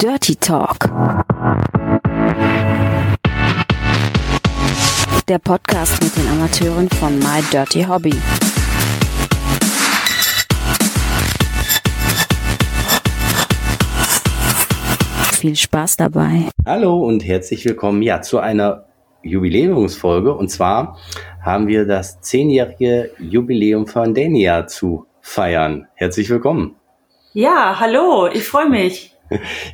Dirty Talk. Der Podcast mit den Amateuren von My Dirty Hobby. Viel Spaß dabei. Hallo und herzlich willkommen ja zu einer Jubiläumsfolge und zwar haben wir das zehnjährige Jubiläum von Dania zu feiern. Herzlich willkommen. Ja, hallo, ich freue mich.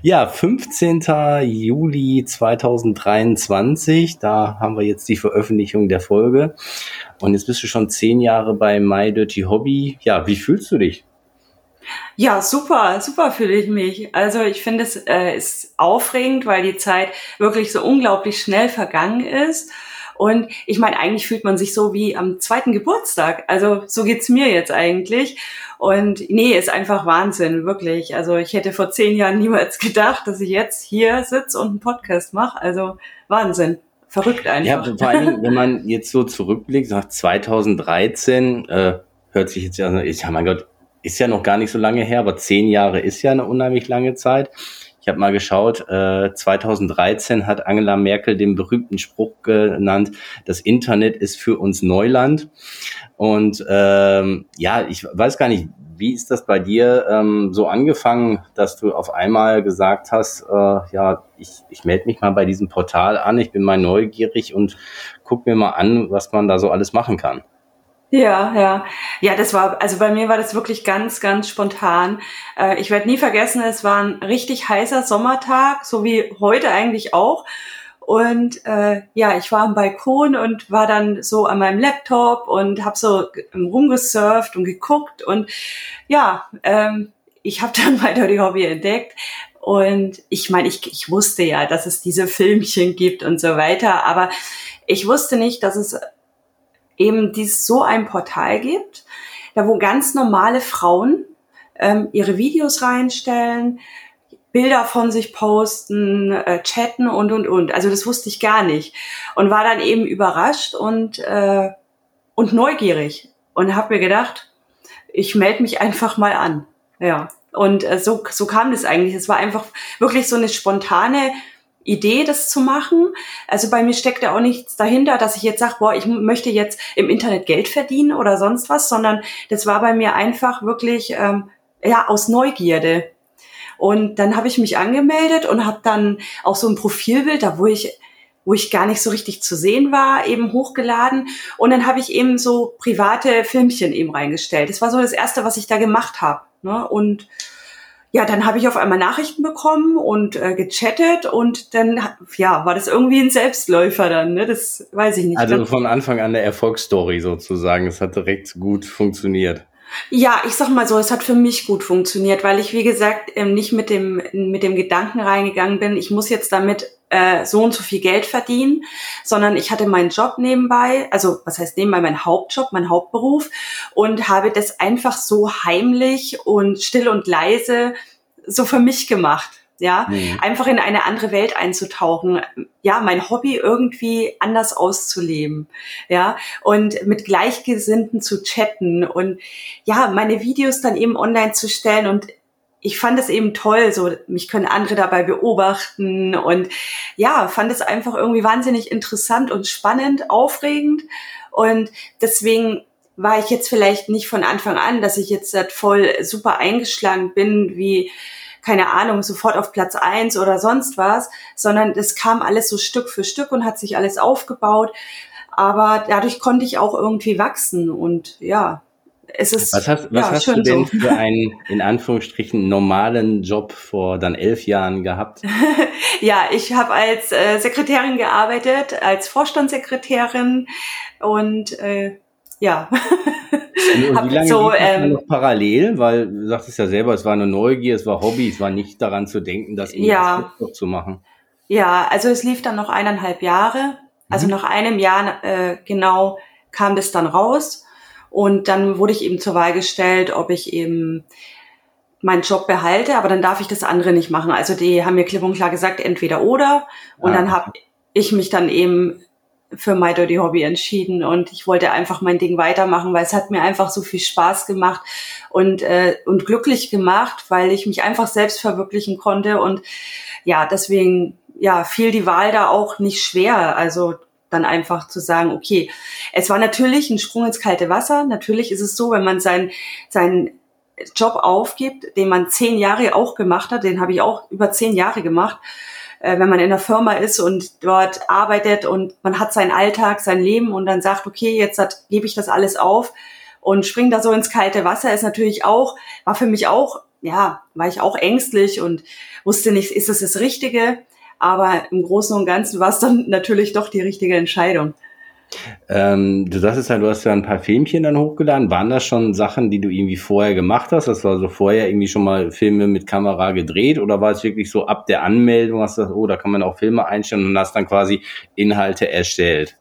Ja, 15. Juli 2023, da haben wir jetzt die Veröffentlichung der Folge. Und jetzt bist du schon zehn Jahre bei My Dirty Hobby. Ja, wie fühlst du dich? Ja, super, super fühle ich mich. Also ich finde es äh, ist aufregend, weil die Zeit wirklich so unglaublich schnell vergangen ist. Und ich meine, eigentlich fühlt man sich so wie am zweiten Geburtstag. Also so geht's mir jetzt eigentlich. Und nee, ist einfach Wahnsinn, wirklich. Also ich hätte vor zehn Jahren niemals gedacht, dass ich jetzt hier sitze und einen Podcast mache. Also Wahnsinn. Verrückt einfach. Ja, vor allen Dingen, wenn man jetzt so zurückblickt, nach 2013, äh, hört sich jetzt ja, ich, ja mein Gott, ist ja noch gar nicht so lange her, aber zehn Jahre ist ja eine unheimlich lange Zeit. Ich habe mal geschaut, äh, 2013 hat Angela Merkel den berühmten Spruch genannt, das Internet ist für uns Neuland. Und ähm, ja, ich weiß gar nicht, wie ist das bei dir ähm, so angefangen, dass du auf einmal gesagt hast, äh, ja, ich, ich melde mich mal bei diesem Portal an, ich bin mal neugierig und guck mir mal an, was man da so alles machen kann. Ja, ja. Ja, das war, also bei mir war das wirklich ganz, ganz spontan. Äh, ich werde nie vergessen, es war ein richtig heißer Sommertag, so wie heute eigentlich auch. Und äh, ja, ich war am Balkon und war dann so an meinem Laptop und habe so rumgesurft und geguckt. Und ja, ähm, ich habe dann weiter die Hobby entdeckt. Und ich meine, ich, ich wusste ja, dass es diese Filmchen gibt und so weiter, aber ich wusste nicht, dass es eben dies so ein Portal gibt, da wo ganz normale Frauen ähm, ihre Videos reinstellen, Bilder von sich posten, äh, chatten und und und. Also das wusste ich gar nicht und war dann eben überrascht und äh, und neugierig und habe mir gedacht, ich melde mich einfach mal an. Ja. Und äh, so, so kam das eigentlich. Es war einfach wirklich so eine spontane Idee, das zu machen. Also bei mir steckt ja auch nichts dahinter, dass ich jetzt sage, boah, ich möchte jetzt im Internet Geld verdienen oder sonst was, sondern das war bei mir einfach wirklich ähm, ja aus Neugierde. Und dann habe ich mich angemeldet und habe dann auch so ein Profilbild, da wo ich wo ich gar nicht so richtig zu sehen war, eben hochgeladen. Und dann habe ich eben so private Filmchen eben reingestellt. Das war so das Erste, was ich da gemacht habe. Ne? Und ja, dann habe ich auf einmal Nachrichten bekommen und äh, gechattet und dann ja, war das irgendwie ein Selbstläufer dann, ne? Das weiß ich nicht. Also von Anfang an eine Erfolgsstory sozusagen. Es hat direkt gut funktioniert. Ja, ich sag mal so, es hat für mich gut funktioniert, weil ich, wie gesagt, ähm, nicht mit dem, mit dem Gedanken reingegangen bin, ich muss jetzt damit äh, so und so viel Geld verdienen, sondern ich hatte meinen Job nebenbei, also was heißt nebenbei, mein Hauptjob, mein Hauptberuf und habe das einfach so heimlich und still und leise so für mich gemacht. Ja, mhm. einfach in eine andere Welt einzutauchen, ja, mein Hobby irgendwie anders auszuleben, ja, und mit Gleichgesinnten zu chatten und ja, meine Videos dann eben online zu stellen und ich fand es eben toll, so mich können andere dabei beobachten und ja, fand es einfach irgendwie wahnsinnig interessant und spannend, aufregend und deswegen war ich jetzt vielleicht nicht von Anfang an, dass ich jetzt voll super eingeschlagen bin, wie keine Ahnung, sofort auf Platz eins oder sonst was, sondern das kam alles so Stück für Stück und hat sich alles aufgebaut. Aber dadurch konnte ich auch irgendwie wachsen und ja, es ist. Was hast, was ja, hast du denn so. für einen, in Anführungsstrichen, normalen Job vor dann elf Jahren gehabt? ja, ich habe als äh, Sekretärin gearbeitet, als Vorstandssekretärin und äh, ja. Und wie lange so, ähm, noch parallel? Weil du sagtest ja selber, es war eine Neugier, es war Hobby, es war nicht daran zu denken, das ja. noch zu machen. Ja, also es lief dann noch eineinhalb Jahre. Also mhm. nach einem Jahr äh, genau kam das dann raus. Und dann wurde ich eben zur Wahl gestellt, ob ich eben meinen Job behalte, aber dann darf ich das andere nicht machen. Also die haben mir klipp und klar gesagt, entweder oder. Und ah. dann habe ich mich dann eben für My Dirty Hobby entschieden und ich wollte einfach mein Ding weitermachen, weil es hat mir einfach so viel Spaß gemacht und, äh, und glücklich gemacht, weil ich mich einfach selbst verwirklichen konnte und ja, deswegen ja, fiel die Wahl da auch nicht schwer. Also dann einfach zu sagen, okay, es war natürlich ein Sprung ins kalte Wasser. Natürlich ist es so, wenn man seinen, seinen Job aufgibt, den man zehn Jahre auch gemacht hat, den habe ich auch über zehn Jahre gemacht, äh, wenn man in der Firma ist und dort arbeitet und man hat seinen Alltag, sein Leben und dann sagt, okay, jetzt hat, gebe ich das alles auf und springe da so ins kalte Wasser, ist natürlich auch, war für mich auch, ja, war ich auch ängstlich und wusste nicht, ist es das Richtige? Aber im Großen und Ganzen war es dann natürlich doch die richtige Entscheidung. Ähm, du sagst ja, du hast ja ein paar Filmchen dann hochgeladen. Waren das schon Sachen, die du irgendwie vorher gemacht hast? Das war so vorher irgendwie schon mal Filme mit Kamera gedreht oder war es wirklich so ab der Anmeldung, hast du gesagt, oh, da kann man auch Filme einstellen und hast dann quasi Inhalte erstellt?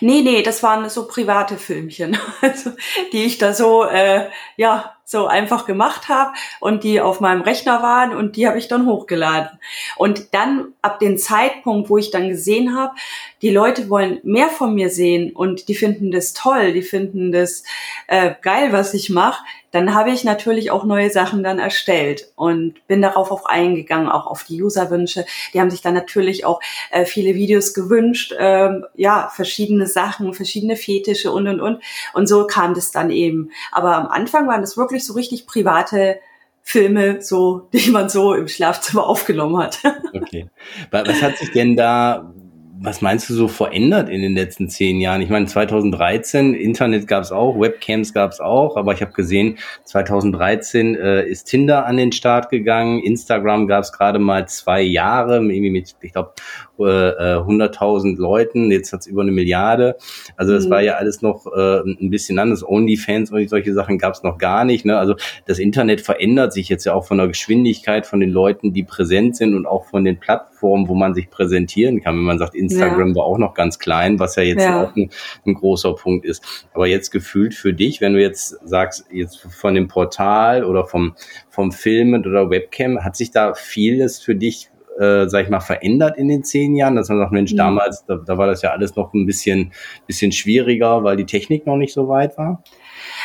Nee, nee, das waren so private Filmchen, also, die ich da so, äh, ja, so einfach gemacht habe und die auf meinem Rechner waren und die habe ich dann hochgeladen. Und dann ab dem Zeitpunkt, wo ich dann gesehen habe, die Leute wollen mehr von mir sehen und die finden das toll, die finden das äh, geil, was ich mache, dann habe ich natürlich auch neue Sachen dann erstellt und bin darauf auch eingegangen, auch auf die Userwünsche. Die haben sich dann natürlich auch äh, viele Videos gewünscht, ähm, ja, verschiedene Sachen, verschiedene Fetische und und und. Und so kam das dann eben. Aber am Anfang waren das wirklich so richtig private Filme, so, die man so im Schlafzimmer aufgenommen hat. Okay. Was hat sich denn da was meinst du so verändert in den letzten zehn Jahren? Ich meine, 2013, Internet gab es auch, Webcams gab es auch, aber ich habe gesehen, 2013 äh, ist Tinder an den Start gegangen, Instagram gab es gerade mal zwei Jahre, irgendwie mit, ich glaube, äh, 100.000 äh, Leuten, jetzt hat es über eine Milliarde. Also das mhm. war ja alles noch äh, ein bisschen anders. Onlyfans und solche Sachen gab es noch gar nicht. Ne? Also das Internet verändert sich jetzt ja auch von der Geschwindigkeit von den Leuten, die präsent sind und auch von den Plattformen, wo man sich präsentieren kann. Wenn man sagt, Instagram ja. war auch noch ganz klein, was ja jetzt ja. auch ein, ein großer Punkt ist. Aber jetzt gefühlt für dich, wenn du jetzt sagst, jetzt von dem Portal oder vom, vom Filmen oder Webcam, hat sich da vieles für dich äh, sag ich mal, verändert in den zehn Jahren, dass man sagt, Mensch, mhm. damals, da, da war das ja alles noch ein bisschen, bisschen schwieriger, weil die Technik noch nicht so weit war?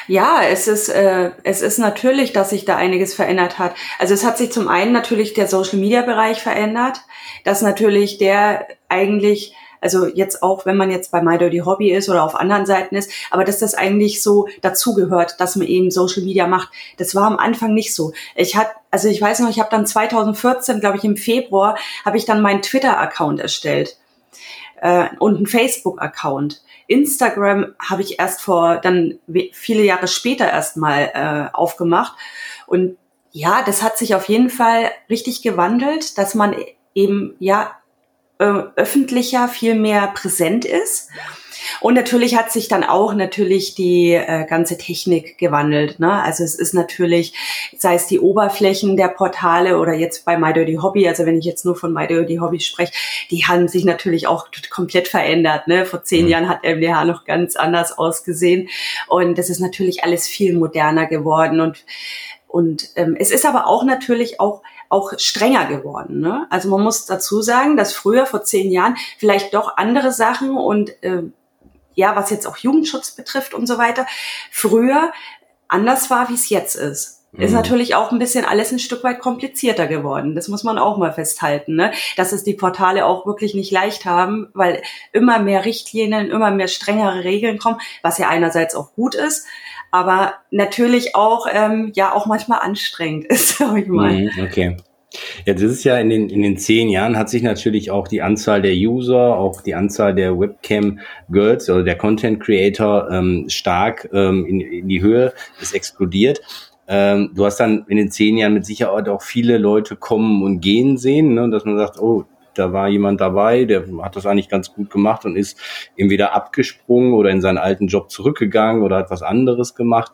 Ja, es ist, äh, es ist natürlich, dass sich da einiges verändert hat. Also es hat sich zum einen natürlich der Social-Media-Bereich verändert, dass natürlich der eigentlich also jetzt auch, wenn man jetzt bei My Dirty Hobby ist oder auf anderen Seiten ist, aber dass das eigentlich so dazugehört, dass man eben Social Media macht. Das war am Anfang nicht so. Ich hatte, also ich weiß noch, ich habe dann 2014, glaube ich im Februar, habe ich dann meinen Twitter-Account erstellt äh, und einen Facebook-Account. Instagram habe ich erst vor, dann viele Jahre später erst mal äh, aufgemacht. Und ja, das hat sich auf jeden Fall richtig gewandelt, dass man eben ja äh, öffentlicher viel mehr präsent ist. Und natürlich hat sich dann auch natürlich die äh, ganze Technik gewandelt. Ne? Also es ist natürlich, sei es die Oberflächen der Portale oder jetzt bei My Dirty Hobby, also wenn ich jetzt nur von My Dirty Hobby spreche, die haben sich natürlich auch komplett verändert. Ne? Vor zehn mhm. Jahren hat MDH noch ganz anders ausgesehen und das ist natürlich alles viel moderner geworden und und ähm, es ist aber auch natürlich auch auch strenger geworden. Ne? Also man muss dazu sagen, dass früher vor zehn Jahren vielleicht doch andere Sachen und äh, ja, was jetzt auch Jugendschutz betrifft und so weiter, früher anders war, wie es jetzt ist. Ist mhm. natürlich auch ein bisschen alles ein Stück weit komplizierter geworden. Das muss man auch mal festhalten, ne? dass es die Portale auch wirklich nicht leicht haben, weil immer mehr Richtlinien, immer mehr strengere Regeln kommen, was ja einerseits auch gut ist, aber natürlich auch ähm, ja auch manchmal anstrengend ist, sag ich mal. Mhm, okay. Jetzt ist es ja in den, in den zehn Jahren hat sich natürlich auch die Anzahl der User, auch die Anzahl der Webcam-Girls oder der Content-Creator ähm, stark ähm, in, in die Höhe, ist explodiert. Ähm, du hast dann in den zehn Jahren mit Sicherheit auch viele Leute kommen und gehen sehen, ne, dass man sagt, oh, da war jemand dabei, der hat das eigentlich ganz gut gemacht und ist entweder abgesprungen oder in seinen alten Job zurückgegangen oder hat was anderes gemacht.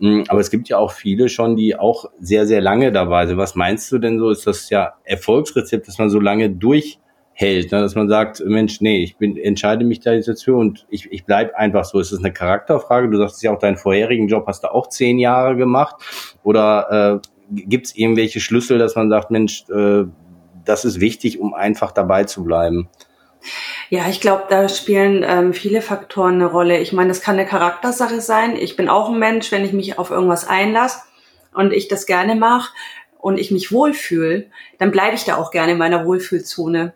Mm, aber es gibt ja auch viele schon, die auch sehr, sehr lange dabei sind. Was meinst du denn so? Ist das ja Erfolgsrezept, dass man so lange durchhält, ne? dass man sagt, Mensch, nee, ich bin, entscheide mich da jetzt für und ich, ich bleib einfach so. Ist das eine Charakterfrage? Du sagst ja auch, deinen vorherigen Job hast du auch zehn Jahre gemacht. Oder äh, gibt es irgendwelche Schlüssel, dass man sagt, Mensch, äh, das ist wichtig, um einfach dabei zu bleiben. Ja, ich glaube, da spielen ähm, viele Faktoren eine Rolle. Ich meine, das kann eine Charaktersache sein. Ich bin auch ein Mensch, wenn ich mich auf irgendwas einlasse und ich das gerne mache und ich mich wohlfühle, dann bleibe ich da auch gerne in meiner Wohlfühlzone,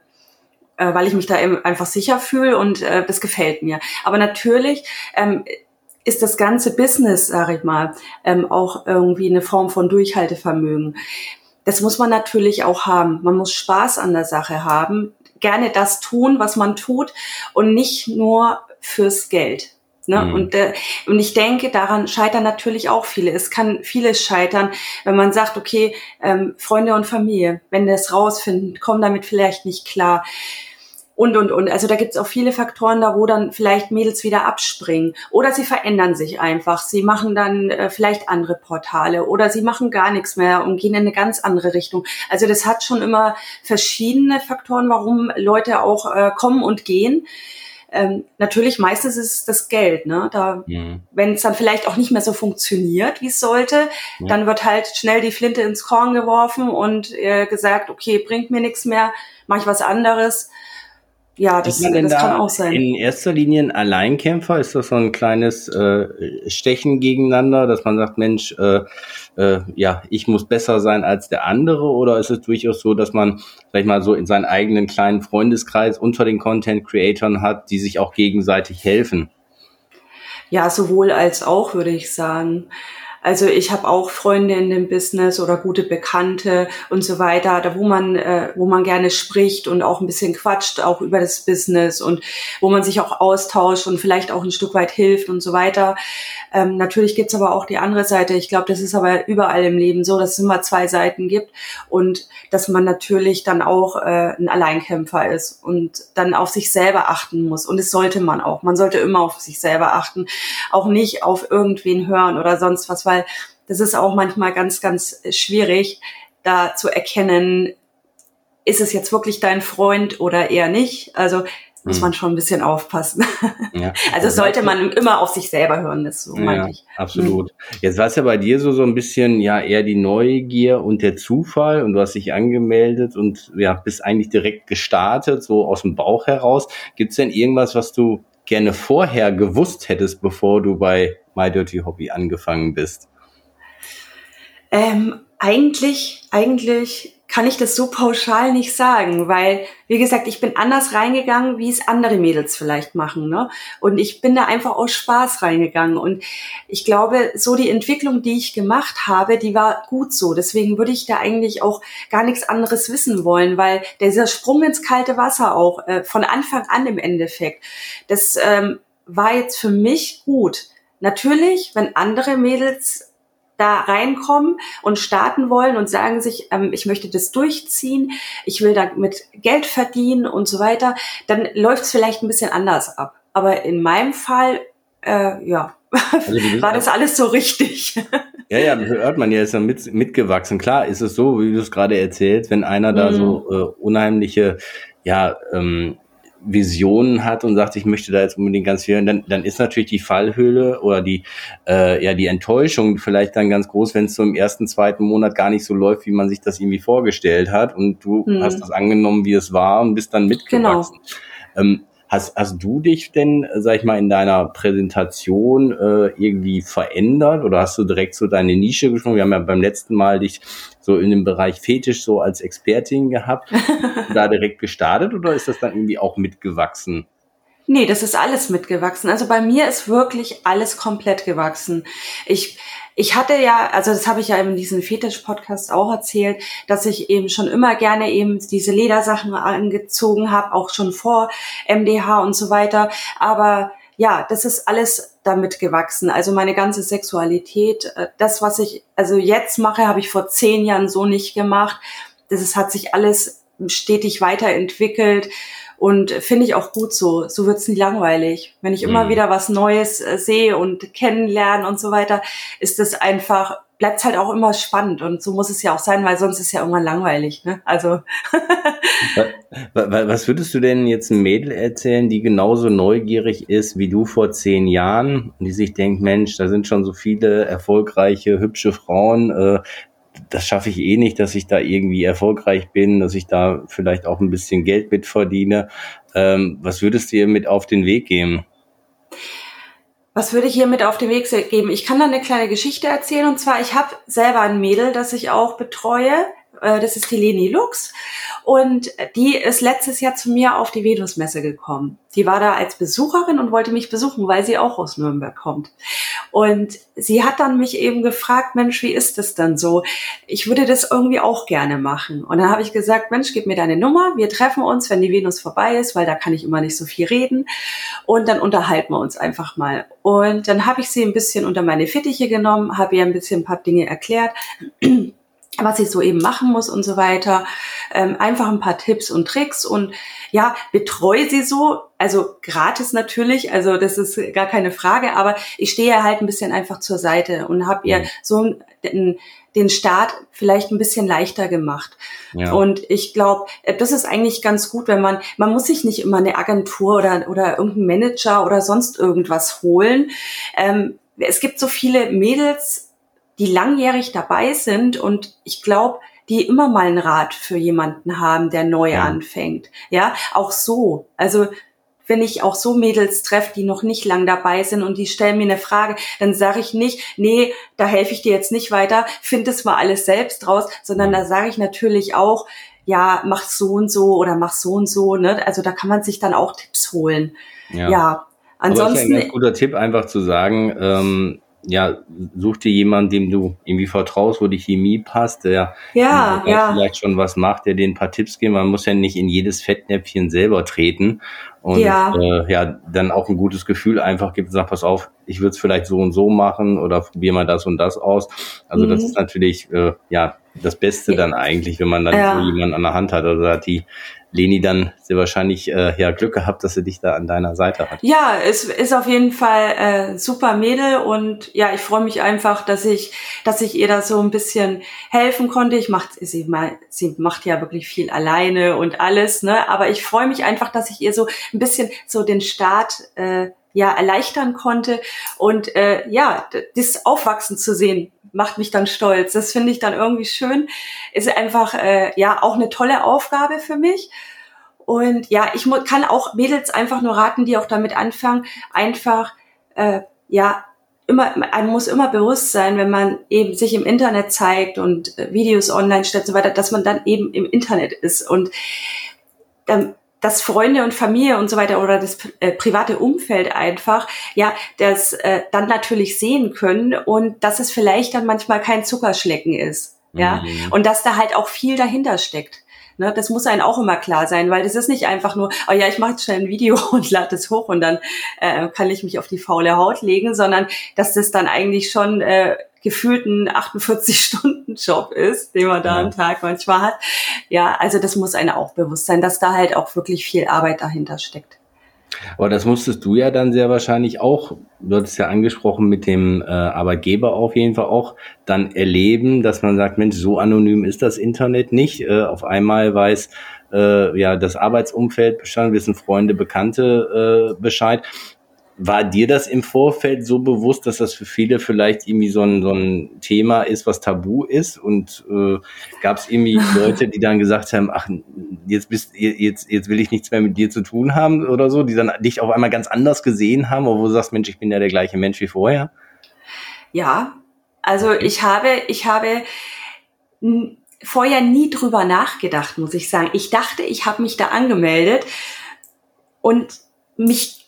äh, weil ich mich da eben einfach sicher fühle und äh, das gefällt mir. Aber natürlich ähm, ist das ganze Business, sage ich mal, ähm, auch irgendwie eine Form von Durchhaltevermögen. Das muss man natürlich auch haben. Man muss Spaß an der Sache haben gerne das tun, was man tut und nicht nur fürs Geld. Ne? Mhm. Und, äh, und ich denke, daran scheitern natürlich auch viele. Es kann vieles scheitern, wenn man sagt, okay, ähm, Freunde und Familie, wenn das rausfinden, kommen damit vielleicht nicht klar und, und, und. Also da gibt es auch viele Faktoren da, wo dann vielleicht Mädels wieder abspringen. Oder sie verändern sich einfach. Sie machen dann äh, vielleicht andere Portale oder sie machen gar nichts mehr und gehen in eine ganz andere Richtung. Also das hat schon immer verschiedene Faktoren, warum Leute auch äh, kommen und gehen. Ähm, natürlich meistens ist es das Geld, ne? Da, mhm. wenn es dann vielleicht auch nicht mehr so funktioniert, wie es sollte, ja. dann wird halt schnell die Flinte ins Korn geworfen und äh, gesagt, okay, bringt mir nichts mehr, mache ich was anderes ja, das, das da kann auch sein. In erster Linie ein Alleinkämpfer, ist das so ein kleines äh, Stechen gegeneinander, dass man sagt, Mensch, äh, äh, ja, ich muss besser sein als der andere? Oder ist es durchaus so, dass man, sag ich mal, so in seinen eigenen kleinen Freundeskreis unter den Content-Creatoren hat, die sich auch gegenseitig helfen? Ja, sowohl als auch, würde ich sagen. Also ich habe auch Freunde in dem Business oder gute Bekannte und so weiter, da wo man, äh, wo man gerne spricht und auch ein bisschen quatscht, auch über das Business und wo man sich auch austauscht und vielleicht auch ein Stück weit hilft und so weiter. Ähm, natürlich gibt's aber auch die andere Seite. Ich glaube, das ist aber überall im Leben so, dass es immer zwei Seiten gibt und dass man natürlich dann auch äh, ein Alleinkämpfer ist und dann auf sich selber achten muss. Und das sollte man auch. Man sollte immer auf sich selber achten, auch nicht auf irgendwen hören oder sonst was weil das ist auch manchmal ganz, ganz schwierig, da zu erkennen, ist es jetzt wirklich dein Freund oder eher nicht? Also muss hm. man schon ein bisschen aufpassen. Ja. Also sollte man immer auf sich selber hören, das so ja, meinte ich. Absolut. Hm. Jetzt war es ja bei dir so, so ein bisschen ja eher die Neugier und der Zufall und du hast dich angemeldet und ja, bist eigentlich direkt gestartet, so aus dem Bauch heraus. Gibt es denn irgendwas, was du gerne vorher gewusst hättest, bevor du bei My Dirty Hobby angefangen bist? Ähm, eigentlich, eigentlich kann ich das so pauschal nicht sagen, weil, wie gesagt, ich bin anders reingegangen, wie es andere Mädels vielleicht machen. Ne? Und ich bin da einfach aus Spaß reingegangen. Und ich glaube, so die Entwicklung, die ich gemacht habe, die war gut so. Deswegen würde ich da eigentlich auch gar nichts anderes wissen wollen, weil dieser Sprung ins kalte Wasser auch äh, von Anfang an im Endeffekt, das ähm, war jetzt für mich gut. Natürlich, wenn andere Mädels da reinkommen und starten wollen und sagen sich, ähm, ich möchte das durchziehen, ich will damit Geld verdienen und so weiter, dann läuft es vielleicht ein bisschen anders ab. Aber in meinem Fall, äh, ja, also war das alles so richtig. Ja, ja, hört man ja, ist ja mit, mitgewachsen. Klar ist es so, wie du es gerade erzählst, wenn einer da so mhm. äh, unheimliche, ja, ähm, Visionen hat und sagt, ich möchte da jetzt unbedingt ganz viel, dann, dann ist natürlich die Fallhöhle oder die, äh, ja, die Enttäuschung vielleicht dann ganz groß, wenn es so im ersten, zweiten Monat gar nicht so läuft, wie man sich das irgendwie vorgestellt hat und du hm. hast das angenommen, wie es war und bist dann mitgewachsen. Genau. Ähm, Hast, hast du dich denn, sag ich mal, in deiner Präsentation äh, irgendwie verändert oder hast du direkt so deine Nische gesprochen? Wir haben ja beim letzten Mal dich so in dem Bereich Fetisch so als Expertin gehabt, da direkt gestartet oder ist das dann irgendwie auch mitgewachsen? Nee, das ist alles mitgewachsen. Also bei mir ist wirklich alles komplett gewachsen. Ich ich hatte ja, also das habe ich ja in diesem Fetisch-Podcast auch erzählt, dass ich eben schon immer gerne eben diese Ledersachen angezogen habe, auch schon vor MDH und so weiter. Aber ja, das ist alles damit gewachsen. Also meine ganze Sexualität, äh, das, was ich also jetzt mache, habe ich vor zehn Jahren so nicht gemacht. Das ist, hat sich alles stetig weiterentwickelt. Und finde ich auch gut so. So wird's nie langweilig. Wenn ich immer mhm. wieder was Neues äh, sehe und kennenlerne und so weiter, ist es einfach, bleibt halt auch immer spannend. Und so muss es ja auch sein, weil sonst ist es ja irgendwann langweilig. Ne? Also. was würdest du denn jetzt ein Mädel erzählen, die genauso neugierig ist wie du vor zehn Jahren und die sich denkt, Mensch, da sind schon so viele erfolgreiche, hübsche Frauen, äh, das schaffe ich eh nicht, dass ich da irgendwie erfolgreich bin, dass ich da vielleicht auch ein bisschen Geld mit verdiene. Ähm, was würdest du ihr mit auf den Weg geben? Was würde ich hier mit auf den Weg geben? Ich kann da eine kleine Geschichte erzählen. Und zwar, ich habe selber ein Mädel, das ich auch betreue. Äh, das ist die Leni Lux. Und die ist letztes Jahr zu mir auf die Venusmesse gekommen. Die war da als Besucherin und wollte mich besuchen, weil sie auch aus Nürnberg kommt. Und sie hat dann mich eben gefragt, Mensch, wie ist das dann so? Ich würde das irgendwie auch gerne machen. Und dann habe ich gesagt, Mensch, gib mir deine Nummer. Wir treffen uns, wenn die Venus vorbei ist, weil da kann ich immer nicht so viel reden. Und dann unterhalten wir uns einfach mal. Und dann habe ich sie ein bisschen unter meine Fittiche genommen, habe ihr ein bisschen ein paar Dinge erklärt was ich so eben machen muss und so weiter. Ähm, einfach ein paar Tipps und Tricks und ja, betreue sie so, also gratis natürlich, also das ist gar keine Frage, aber ich stehe halt ein bisschen einfach zur Seite und habe ihr so den, den Start vielleicht ein bisschen leichter gemacht. Ja. Und ich glaube, äh, das ist eigentlich ganz gut, wenn man, man muss sich nicht immer eine Agentur oder, oder irgendeinen Manager oder sonst irgendwas holen. Ähm, es gibt so viele Mädels, die langjährig dabei sind und ich glaube, die immer mal einen Rat für jemanden haben, der neu ja. anfängt. Ja, auch so. Also wenn ich auch so Mädels treffe, die noch nicht lang dabei sind und die stellen mir eine Frage, dann sage ich nicht, nee, da helfe ich dir jetzt nicht weiter, find es mal alles selbst raus, sondern da sage ich natürlich auch, ja, mach so und so oder mach so und so. Ne? Also da kann man sich dann auch Tipps holen. Ja. ja. Ansonsten. Aber ist ja ein guter Tipp, einfach zu sagen, ähm, ja, such dir jemanden, dem du irgendwie vertraust, wo die Chemie passt, der, ja, der ja. vielleicht schon was macht, der dir ein paar Tipps gibt. Man muss ja nicht in jedes Fettnäpfchen selber treten und ja, äh, ja dann auch ein gutes Gefühl einfach gibt und sagt, pass auf, ich würde es vielleicht so und so machen oder probier mal das und das aus. Also mhm. das ist natürlich äh, ja das Beste dann eigentlich, wenn man dann ja. so jemanden an der Hand hat. Also hat die Leni dann sehr wahrscheinlich äh, ja Glück gehabt, dass sie dich da an deiner Seite hat. Ja, es ist auf jeden Fall äh, super Mädel und ja, ich freue mich einfach, dass ich, dass ich ihr da so ein bisschen helfen konnte. Ich macht sie sie macht ja wirklich viel alleine und alles, ne? Aber ich freue mich einfach, dass ich ihr so ein bisschen so den Start äh, ja erleichtern konnte und äh, ja, das Aufwachsen zu sehen macht mich dann stolz. Das finde ich dann irgendwie schön. Ist einfach äh, ja auch eine tolle Aufgabe für mich. Und ja, ich kann auch Mädels einfach nur raten, die auch damit anfangen, einfach äh, ja immer, man muss immer bewusst sein, wenn man eben sich im Internet zeigt und äh, Videos online stellt und so weiter, dass man dann eben im Internet ist und dann dass Freunde und Familie und so weiter oder das äh, private Umfeld einfach, ja, das äh, dann natürlich sehen können und dass es vielleicht dann manchmal kein Zuckerschlecken ist, ja, mhm. und dass da halt auch viel dahinter steckt. Ne, das muss einem auch immer klar sein, weil das ist nicht einfach nur, oh ja, ich mache jetzt schnell ein Video und lade es hoch und dann äh, kann ich mich auf die faule Haut legen, sondern dass das dann eigentlich schon äh, gefühlten 48-Stunden-Job ist, den man da am Tag manchmal hat. Ja, also das muss einem auch bewusst sein, dass da halt auch wirklich viel Arbeit dahinter steckt. Aber das musstest du ja dann sehr wahrscheinlich auch, du hattest ja angesprochen, mit dem äh, Arbeitgeber auf jeden Fall auch dann erleben, dass man sagt, Mensch, so anonym ist das Internet nicht. Äh, auf einmal weiß äh, ja das Arbeitsumfeld Bescheid, wissen Freunde, Bekannte äh, Bescheid. War dir das im Vorfeld so bewusst, dass das für viele vielleicht irgendwie so ein, so ein Thema ist, was tabu ist? Und äh, gab es irgendwie Leute, die dann gesagt haben, ach, jetzt bist jetzt, jetzt will ich nichts mehr mit dir zu tun haben oder so, die dann dich auf einmal ganz anders gesehen haben, wo du sagst, Mensch, ich bin ja der gleiche Mensch wie vorher? Ja, also ich habe, ich habe vorher nie drüber nachgedacht, muss ich sagen. Ich dachte, ich habe mich da angemeldet und mich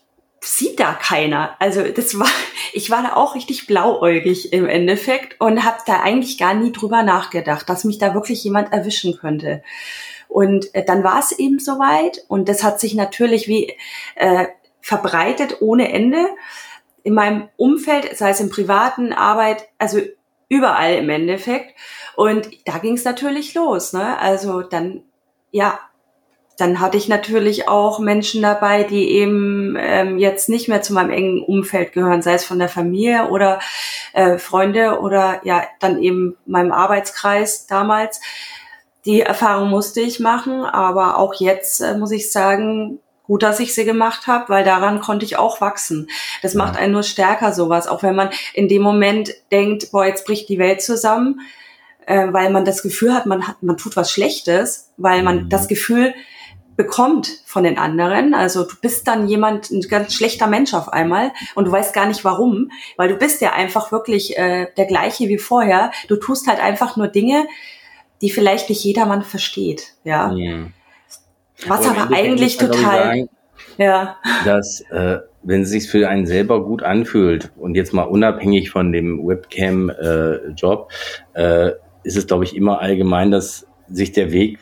sieht da keiner. Also das war, ich war da auch richtig blauäugig im Endeffekt und habe da eigentlich gar nie drüber nachgedacht, dass mich da wirklich jemand erwischen könnte. Und äh, dann war es eben soweit und das hat sich natürlich wie äh, verbreitet ohne Ende in meinem Umfeld, sei es im privaten Arbeit, also überall im Endeffekt. Und da ging es natürlich los. Ne? Also dann, ja, dann hatte ich natürlich auch Menschen dabei, die eben ähm, jetzt nicht mehr zu meinem engen Umfeld gehören, sei es von der Familie oder äh, Freunde oder ja, dann eben meinem Arbeitskreis damals. Die Erfahrung musste ich machen, aber auch jetzt äh, muss ich sagen, gut, dass ich sie gemacht habe, weil daran konnte ich auch wachsen. Das macht einen nur stärker sowas, auch wenn man in dem Moment denkt, boah, jetzt bricht die Welt zusammen, äh, weil man das Gefühl hat, man hat, man tut was Schlechtes, weil man mhm. das Gefühl bekommt von den anderen. Also du bist dann jemand, ein ganz schlechter Mensch auf einmal und du weißt gar nicht warum, weil du bist ja einfach wirklich äh, der gleiche wie vorher. Du tust halt einfach nur Dinge, die vielleicht nicht jedermann versteht. Ja. Mhm. Was aber, aber eigentlich total. Sagen, ja. Dass äh, wenn es sich für einen selber gut anfühlt und jetzt mal unabhängig von dem Webcam-Job, äh, äh, ist es, glaube ich, immer allgemein, dass sich der Weg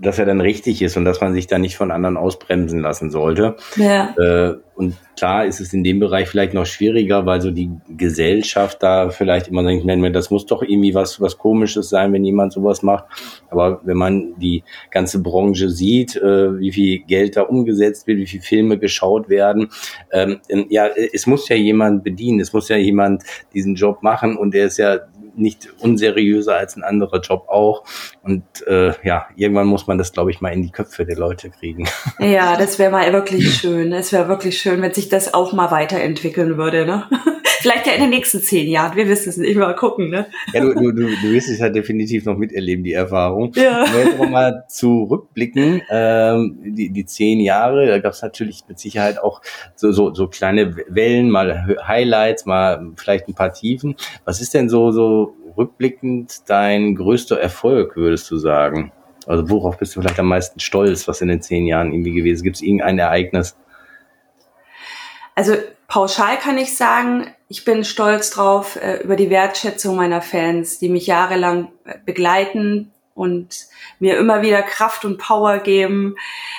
dass er dann richtig ist und dass man sich da nicht von anderen ausbremsen lassen sollte. Ja. Äh, und klar ist es in dem Bereich vielleicht noch schwieriger, weil so die Gesellschaft da vielleicht immer denkt, das muss doch irgendwie was, was komisches sein, wenn jemand sowas macht. Aber wenn man die ganze Branche sieht, äh, wie viel Geld da umgesetzt wird, wie viele Filme geschaut werden, ähm, ja, es muss ja jemand bedienen, es muss ja jemand diesen Job machen und der ist ja nicht unseriöser als ein anderer Job auch. Und äh, ja, irgendwann muss man das, glaube ich, mal in die Köpfe der Leute kriegen. Ja, das wäre mal wirklich schön. Es wäre wirklich schön, wenn sich das auch mal weiterentwickeln würde. Ne? Vielleicht ja in den nächsten zehn Jahren. Wir wissen es nicht. Mal gucken. Ne? Ja, du, du, du, du wirst es ja definitiv noch miterleben, die Erfahrung. Ja. Wenn wir jetzt mal zurückblicken, ähm, die, die zehn Jahre, da gab es natürlich mit Sicherheit auch so, so, so kleine Wellen, mal Highlights, mal vielleicht ein paar Tiefen. Was ist denn so, so rückblickend dein größter Erfolg, würdest du sagen? Also worauf bist du vielleicht am meisten stolz, was in den zehn Jahren irgendwie gewesen? Gibt es irgendein Ereignis? Also pauschal kann ich sagen, ich bin stolz drauf äh, über die Wertschätzung meiner Fans, die mich jahrelang äh, begleiten und mir immer wieder Kraft und Power geben,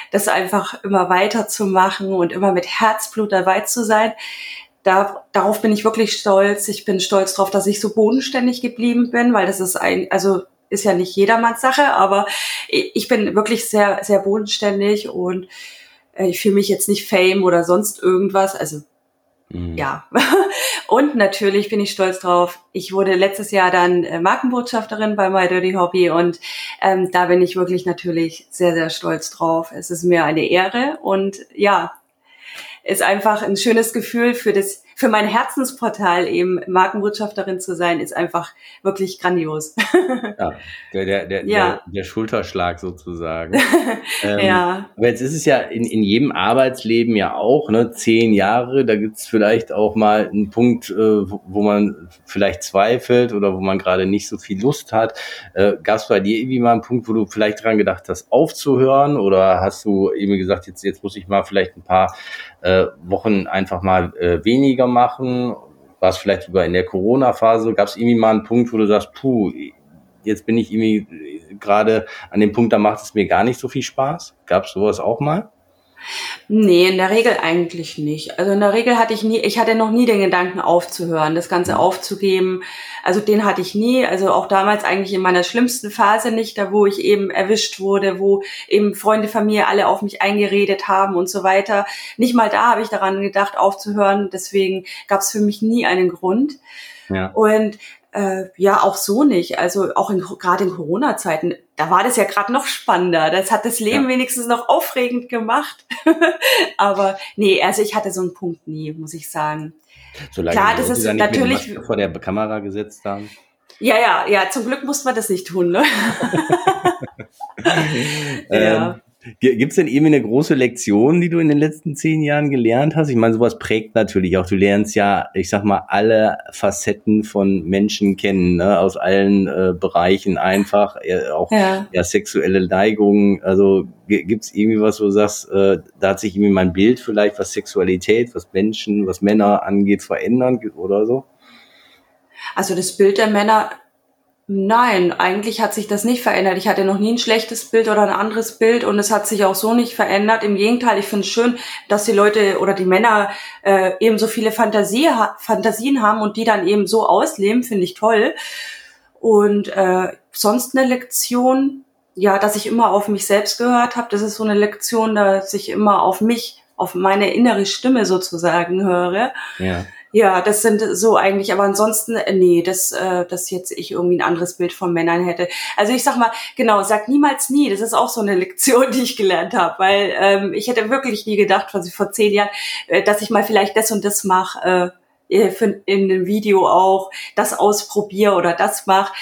das einfach immer weiterzumachen und immer mit Herzblut dabei zu sein da, darauf bin ich wirklich stolz. Ich bin stolz darauf, dass ich so bodenständig geblieben bin, weil das ist ein, also ist ja nicht jedermanns Sache, aber ich bin wirklich sehr, sehr bodenständig und ich fühle mich jetzt nicht Fame oder sonst irgendwas. Also mhm. ja. Und natürlich bin ich stolz drauf. Ich wurde letztes Jahr dann äh, Markenbotschafterin bei My Dirty Hobby und ähm, da bin ich wirklich natürlich sehr, sehr stolz drauf. Es ist mir eine Ehre und ja, ist einfach ein schönes Gefühl für das, für mein Herzensportal eben Markenbotschafterin zu sein, ist einfach wirklich grandios. Ja, der, der, der, ja. der, der Schulterschlag sozusagen. ähm, ja. Aber jetzt ist es ja in, in jedem Arbeitsleben ja auch, ne, zehn Jahre, da gibt's vielleicht auch mal einen Punkt, äh, wo, wo man vielleicht zweifelt oder wo man gerade nicht so viel Lust hat. Äh, Gab bei dir irgendwie mal einen Punkt, wo du vielleicht dran gedacht hast, aufzuhören oder hast du eben gesagt, jetzt, jetzt muss ich mal vielleicht ein paar äh, Wochen einfach mal äh, weniger machen? War es vielleicht sogar in der Corona-Phase? Gab es irgendwie mal einen Punkt, wo du sagst, puh, jetzt bin ich irgendwie gerade an dem Punkt, da macht es mir gar nicht so viel Spaß? Gab es sowas auch mal? Nee, in der Regel eigentlich nicht. Also in der Regel hatte ich nie, ich hatte noch nie den Gedanken aufzuhören, das Ganze aufzugeben. Also den hatte ich nie. Also auch damals eigentlich in meiner schlimmsten Phase nicht, da wo ich eben erwischt wurde, wo eben Freunde, Familie alle auf mich eingeredet haben und so weiter. Nicht mal da habe ich daran gedacht, aufzuhören. Deswegen gab es für mich nie einen Grund. Ja. Und äh, ja, auch so nicht. Also auch in, gerade in Corona-Zeiten, da war das ja gerade noch spannender. Das hat das Leben ja. wenigstens noch aufregend gemacht. Aber nee, also ich hatte so einen Punkt nie, muss ich sagen. Solange Klar, das ist natürlich vor der Kamera gesetzt haben. Ja, ja, ja. Zum Glück muss man das nicht tun. Ne? ja. Gibt es denn irgendwie eine große Lektion, die du in den letzten zehn Jahren gelernt hast? Ich meine, sowas prägt natürlich auch. Du lernst ja, ich sag mal, alle Facetten von Menschen kennen, ne? aus allen äh, Bereichen einfach, äh, auch ja. ja. sexuelle Neigungen. Also gibt es irgendwie was, wo du sagst, äh, da hat sich irgendwie mein Bild vielleicht, was Sexualität, was Menschen, was Männer angeht, verändern oder so? Also das Bild der Männer Nein, eigentlich hat sich das nicht verändert. Ich hatte noch nie ein schlechtes Bild oder ein anderes Bild und es hat sich auch so nicht verändert. Im Gegenteil, ich finde es schön, dass die Leute oder die Männer äh, eben so viele Fantasie, Fantasien haben und die dann eben so ausleben, finde ich toll. Und äh, sonst eine Lektion, ja, dass ich immer auf mich selbst gehört habe. Das ist so eine Lektion, dass ich immer auf mich, auf meine innere Stimme sozusagen höre. Ja ja, das sind so eigentlich, aber ansonsten, äh, nee, dass, äh, dass jetzt ich irgendwie ein anderes Bild von Männern hätte. Also ich sag mal, genau, sag niemals nie. Das ist auch so eine Lektion, die ich gelernt habe, weil ähm, ich hätte wirklich nie gedacht, was ich vor zehn Jahren, äh, dass ich mal vielleicht das und das mache, äh, für, in einem Video auch, das ausprobiere oder das mache.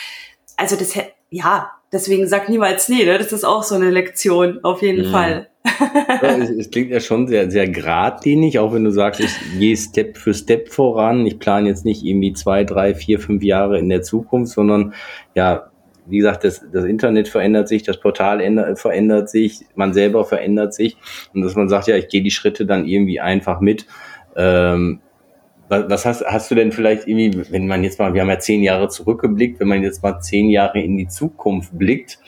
Also das hätte ja, deswegen sag niemals nie, ne? das ist auch so eine Lektion, auf jeden Mhm. Fall. Es, es klingt ja schon sehr, sehr geradlinig, auch wenn du sagst, ich gehe Step für Step voran. Ich plane jetzt nicht irgendwie zwei, drei, vier, fünf Jahre in der Zukunft, sondern ja, wie gesagt, das, das Internet verändert sich, das Portal ändert, verändert sich, man selber verändert sich und dass man sagt, ja, ich gehe die Schritte dann irgendwie einfach mit. Ähm, was, hast, hast du denn vielleicht irgendwie, wenn man jetzt mal, wir haben ja zehn Jahre zurückgeblickt, wenn man jetzt mal zehn Jahre in die Zukunft blickt,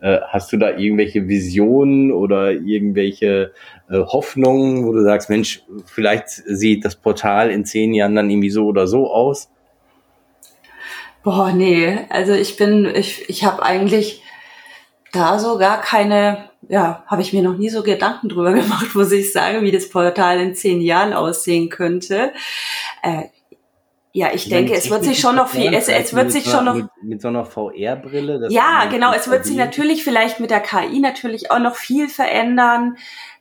äh, hast du da irgendwelche Visionen oder irgendwelche äh, Hoffnungen, wo du sagst, Mensch, vielleicht sieht das Portal in zehn Jahren dann irgendwie so oder so aus? Boah, nee, also ich bin, ich, ich habe eigentlich da so gar keine, ja, habe ich mir noch nie so Gedanken drüber gemacht, muss ich sagen, wie das Portal in zehn Jahren aussehen könnte. Äh, ja, ich denke, es wird sich schon noch viel, es, es wird sich schon noch, mit, mit so einer VR-Brille. ja, genau, es wird sich natürlich vielleicht mit der KI natürlich auch noch viel verändern.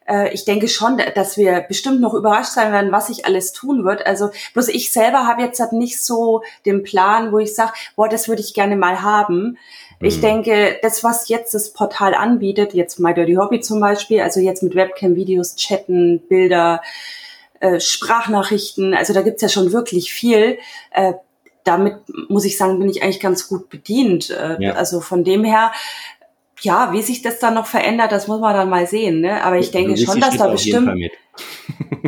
Äh, Ich denke schon, dass wir bestimmt noch überrascht sein werden, was sich alles tun wird. Also bloß ich selber habe jetzt halt nicht so den Plan, wo ich sage, boah, das würde ich gerne mal haben. Ich Mhm. denke, das, was jetzt das Portal anbietet, jetzt My Dirty Hobby zum Beispiel, also jetzt mit Webcam-Videos, Chatten, Bilder, äh, Sprachnachrichten, also da gibt's ja schon wirklich viel. Äh, damit muss ich sagen, bin ich eigentlich ganz gut bedient. Äh, Ja. Also von dem her, ja, wie sich das dann noch verändert, das muss man dann mal sehen. Ne? Aber ich denke Du gehst schon, dass da bestimmt.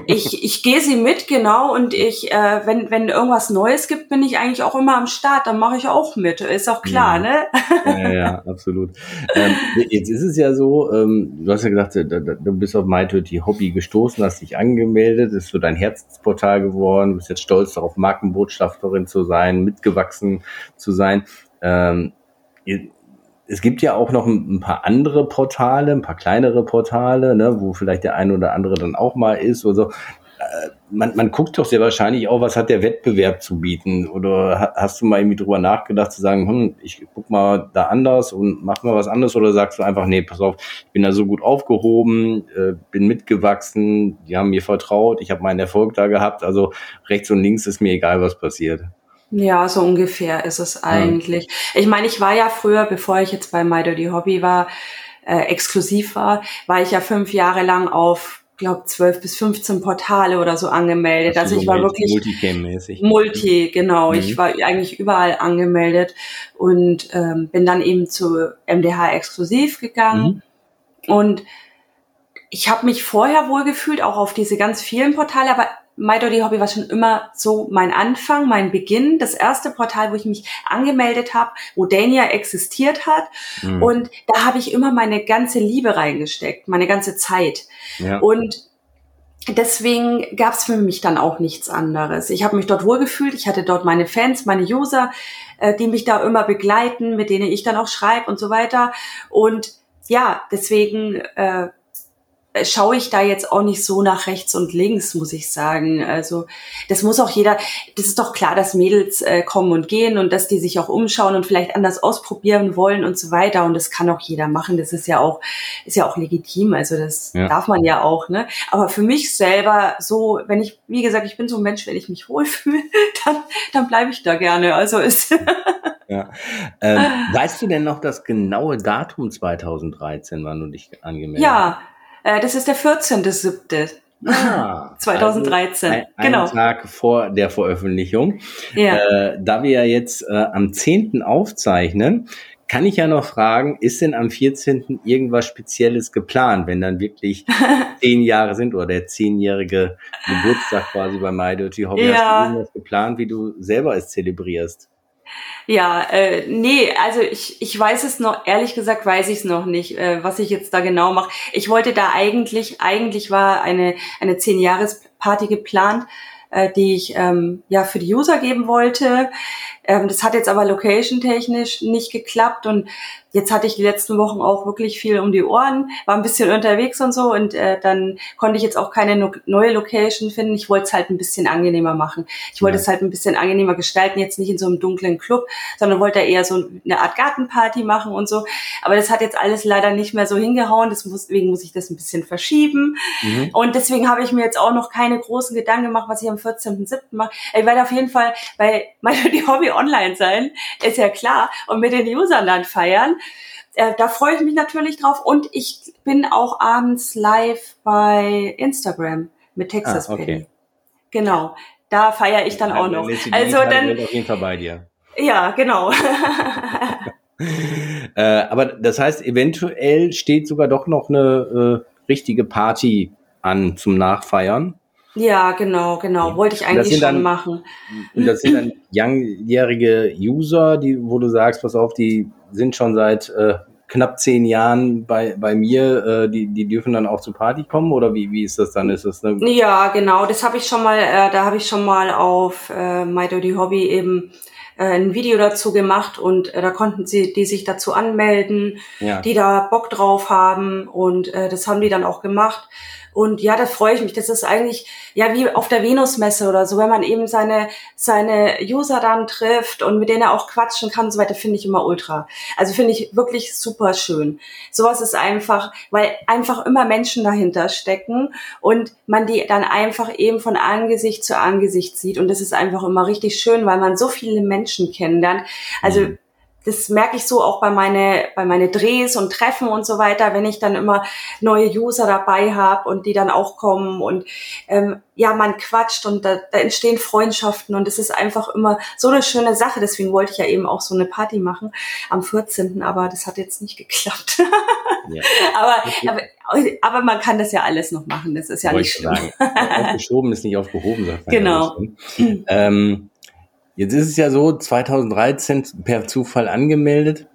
Ich, ich gehe sie mit, genau, und ich, äh, wenn, wenn irgendwas Neues gibt, bin ich eigentlich auch immer am Start, dann mache ich auch mit. Ist auch klar, Ja. ne? Ja, ja, ja, absolut. Ähm, jetzt ist es ja so, ähm, du hast ja gesagt, da- du bist auf MyTurty Hobby gestoßen, hast dich angemeldet, ist so dein Herzensportal geworden, bist jetzt stolz darauf, Markenbotschafterin zu sein, mitgewachsen zu sein. Ähm, es gibt ja auch noch ein, paar andere Portale, ein paar kleinere Portale, ne, wo vielleicht der eine oder andere dann auch mal ist oder so. Äh, Man, man guckt doch sehr wahrscheinlich auch, was hat der Wettbewerb zu bieten? Oder ha- hast du mal irgendwie drüber nachgedacht, zu sagen, hm, ich guck mal da anders und mach mal was anderes? Oder sagst du einfach, nee, pass auf, ich bin da so gut aufgehoben, äh, bin mitgewachsen, die haben mir vertraut, ich habe meinen Erfolg da gehabt, also rechts und links ist mir egal, was passiert. Ja, so ungefähr ist es eigentlich. Ich meine, ich war ja früher, bevor ich jetzt bei My Dirty Hobby war, äh, exklusiv war, war ich ja fünf Jahre lang auf, glaube zwölf bis 15 Portale oder so angemeldet. Also so ich war wirklich Multicam-mäßig. Multi, genau. Mhm. Ich war eigentlich überall angemeldet und ähm, bin dann eben zu MDH exklusiv gegangen. Mhm. Und ich habe mich vorher wohl gefühlt, auch auf diese ganz vielen Portale, aber My Dirty Hobby war schon immer so mein Anfang, mein Beginn, das erste Portal, wo ich mich angemeldet habe, wo Dania existiert hat. Mhm. Und da habe ich immer meine ganze Liebe reingesteckt, meine ganze Zeit. ja. Und deswegen gab es für mich dann auch nichts anderes. Ich habe mich dort wohlgefühlt, ich hatte dort meine Fans, meine User, äh, die mich da immer begleiten, mit denen ich dann auch schreibe und so weiter. Und ja, deswegen äh, schaue ich da jetzt auch nicht so nach rechts und links, muss ich sagen. Also das muss auch jeder, das ist doch klar, dass Mädels äh, kommen und gehen und dass die sich auch umschauen und vielleicht anders ausprobieren wollen und so weiter. Und das kann auch jeder machen. Das ist ja auch, ist ja auch legitim. Also das Ja. darf man ja auch, ne? Aber für mich selber so, wenn ich, wie gesagt, ich bin so ein Mensch, wenn ich mich wohlfühle, dann, dann bleibe ich da gerne. Also ist Ja. Ähm, weißt du denn noch das genaue Datum 2013, wann du dich angemeldet ja, äh, das ist der 14.7. Ah, 2013, Also ein, genau. Tag vor der Veröffentlichung. Ja. Äh, da wir ja jetzt äh, am 10. aufzeichnen, kann ich ja noch fragen, ist denn am 14. irgendwas Spezielles geplant, wenn dann wirklich zehn Jahre sind oder der zehnjährige Geburtstag quasi bei My Dirty Hobby? Ja. Hast du irgendwas geplant, wie du selber es zelebrierst? Ja, äh, nee, also ich, ich weiß es noch, ehrlich gesagt weiß ich es noch nicht, äh, was ich jetzt da genau mache. Ich wollte da eigentlich, eigentlich war eine, eine Zehn-Jahres-Party geplant, äh, die ich ähm, ja für die User geben wollte. Ähm, das hat jetzt aber location-technisch nicht geklappt und jetzt hatte ich die letzten Wochen auch wirklich viel um die Ohren, war ein bisschen unterwegs und so und äh, dann konnte ich jetzt auch keine no neue Location finden. Ich wollte es halt ein bisschen angenehmer machen. Ich wollte ja. es halt ein bisschen angenehmer gestalten, jetzt nicht in so einem dunklen Club, sondern wollte eher so eine Art Gartenparty machen und so. Aber das hat jetzt alles leider nicht mehr so hingehauen, deswegen muss ich das ein bisschen verschieben. Mhm. Und deswegen habe ich mir jetzt auch noch keine großen Gedanken gemacht, was ich am 14.07. mache. Ich werde auf jeden Fall bei die Hobby online sein, ist ja klar, und mit den Usern dann feiern. Äh, da freue ich mich natürlich drauf und ich bin auch abends live bei Instagram mit Texas ah, okay. Penny. Genau, da feiere ich dann ja, auch noch. Also dann auf jeden Fall bei dir. Ja, genau. äh, aber das heißt, eventuell steht sogar doch noch eine äh, richtige Party an zum Nachfeiern. Ja, genau, genau. Wollte ich eigentlich schon dann, machen. Und das sind dann langjährige User, die, wo du sagst, pass auf, die sind schon seit äh, knapp zehn Jahren bei, bei mir, äh, die, die dürfen dann auch zur Party kommen oder wie, wie ist das dann? Ist das eine ja, genau, das habe ich schon mal, äh, da habe ich schon mal auf äh, My Dirty Hobby eben äh, ein Video dazu gemacht und äh, da konnten sie die sich dazu anmelden, ja. die da Bock drauf haben und äh, das haben die dann auch gemacht. Und ja, da freue ich mich. Das ist eigentlich ja wie auf der Venusmesse oder so, wenn man eben seine seine User dann trifft und mit denen er auch quatschen kann und so weiter, finde ich immer ultra. Also finde ich wirklich super schön. Sowas ist einfach, weil einfach immer Menschen dahinter stecken und man die dann einfach eben von Angesicht zu Angesicht sieht und das ist einfach immer richtig schön, weil man so viele Menschen kennenlernt. Also mhm das merke ich so auch bei meine bei meine Drehs und Treffen und so weiter, wenn ich dann immer neue User dabei habe und die dann auch kommen und ähm, ja, man quatscht und da, da entstehen Freundschaften und es ist einfach immer so eine schöne Sache. Deswegen wollte ich ja eben auch so eine Party machen am 14., aber das hat jetzt nicht geklappt. Ja. aber, aber, aber man kann das ja alles noch machen, das ist ja Wollte nicht schlimm. Aufgeschoben ist nicht aufgehoben, sagt man. Genau. Ja ähm, Jetzt ist es ja so, 2013 per Zufall angemeldet.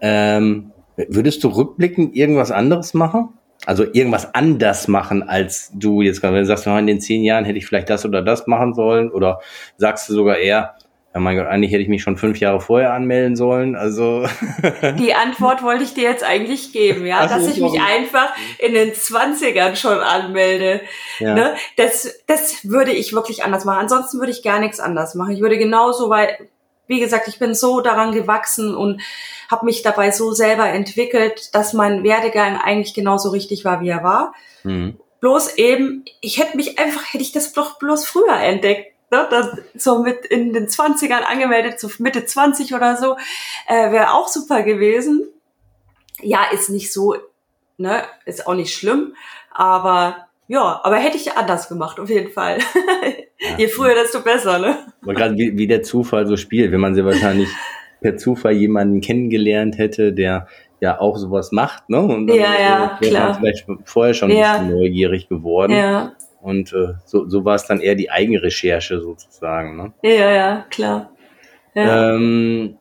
Ähm, würdest du rückblickend irgendwas anderes machen? Also irgendwas anders machen, als du jetzt gerade, sagst, in den zehn Jahren hätte ich vielleicht das oder das machen sollen, oder sagst du sogar eher, ja mein Gott, eigentlich hätte ich mich schon fünf Jahre vorher anmelden sollen. Also die Antwort wollte ich dir jetzt eigentlich geben, ja, dass ich mich einfach in den Zwanzigern schon anmelde. Ja. Ne? Das, das würde ich wirklich anders machen. Ansonsten würde ich gar nichts anders machen. Ich würde genauso, weil, wie gesagt, ich bin so daran gewachsen und habe mich dabei so selber entwickelt, dass mein Werdegang eigentlich genauso richtig war, wie er war. Mhm. Bloß eben, ich hätte mich einfach, hätte ich das doch bloß früher entdeckt ne, das, so mit in den 20ern angemeldet, so Mitte 20 oder so, äh, wäre auch super gewesen. Ja, ist nicht so, ne, ist auch nicht schlimm, aber ja, aber hätte ich anders gemacht, auf jeden Fall. Ja. Je früher, desto besser, ne? Aber gerade wie, wie der Zufall so spielt, wenn man sie wahrscheinlich per Zufall jemanden kennengelernt hätte, der ja auch sowas macht, ne? Und dann ja, ja, wäre klar. vielleicht vorher schon ja. ein bisschen neugierig geworden. Ja. Und äh, so, so war es dann eher die Eigenrecherche sozusagen. Ne? Ja, ja, klar. Ja. Ähm,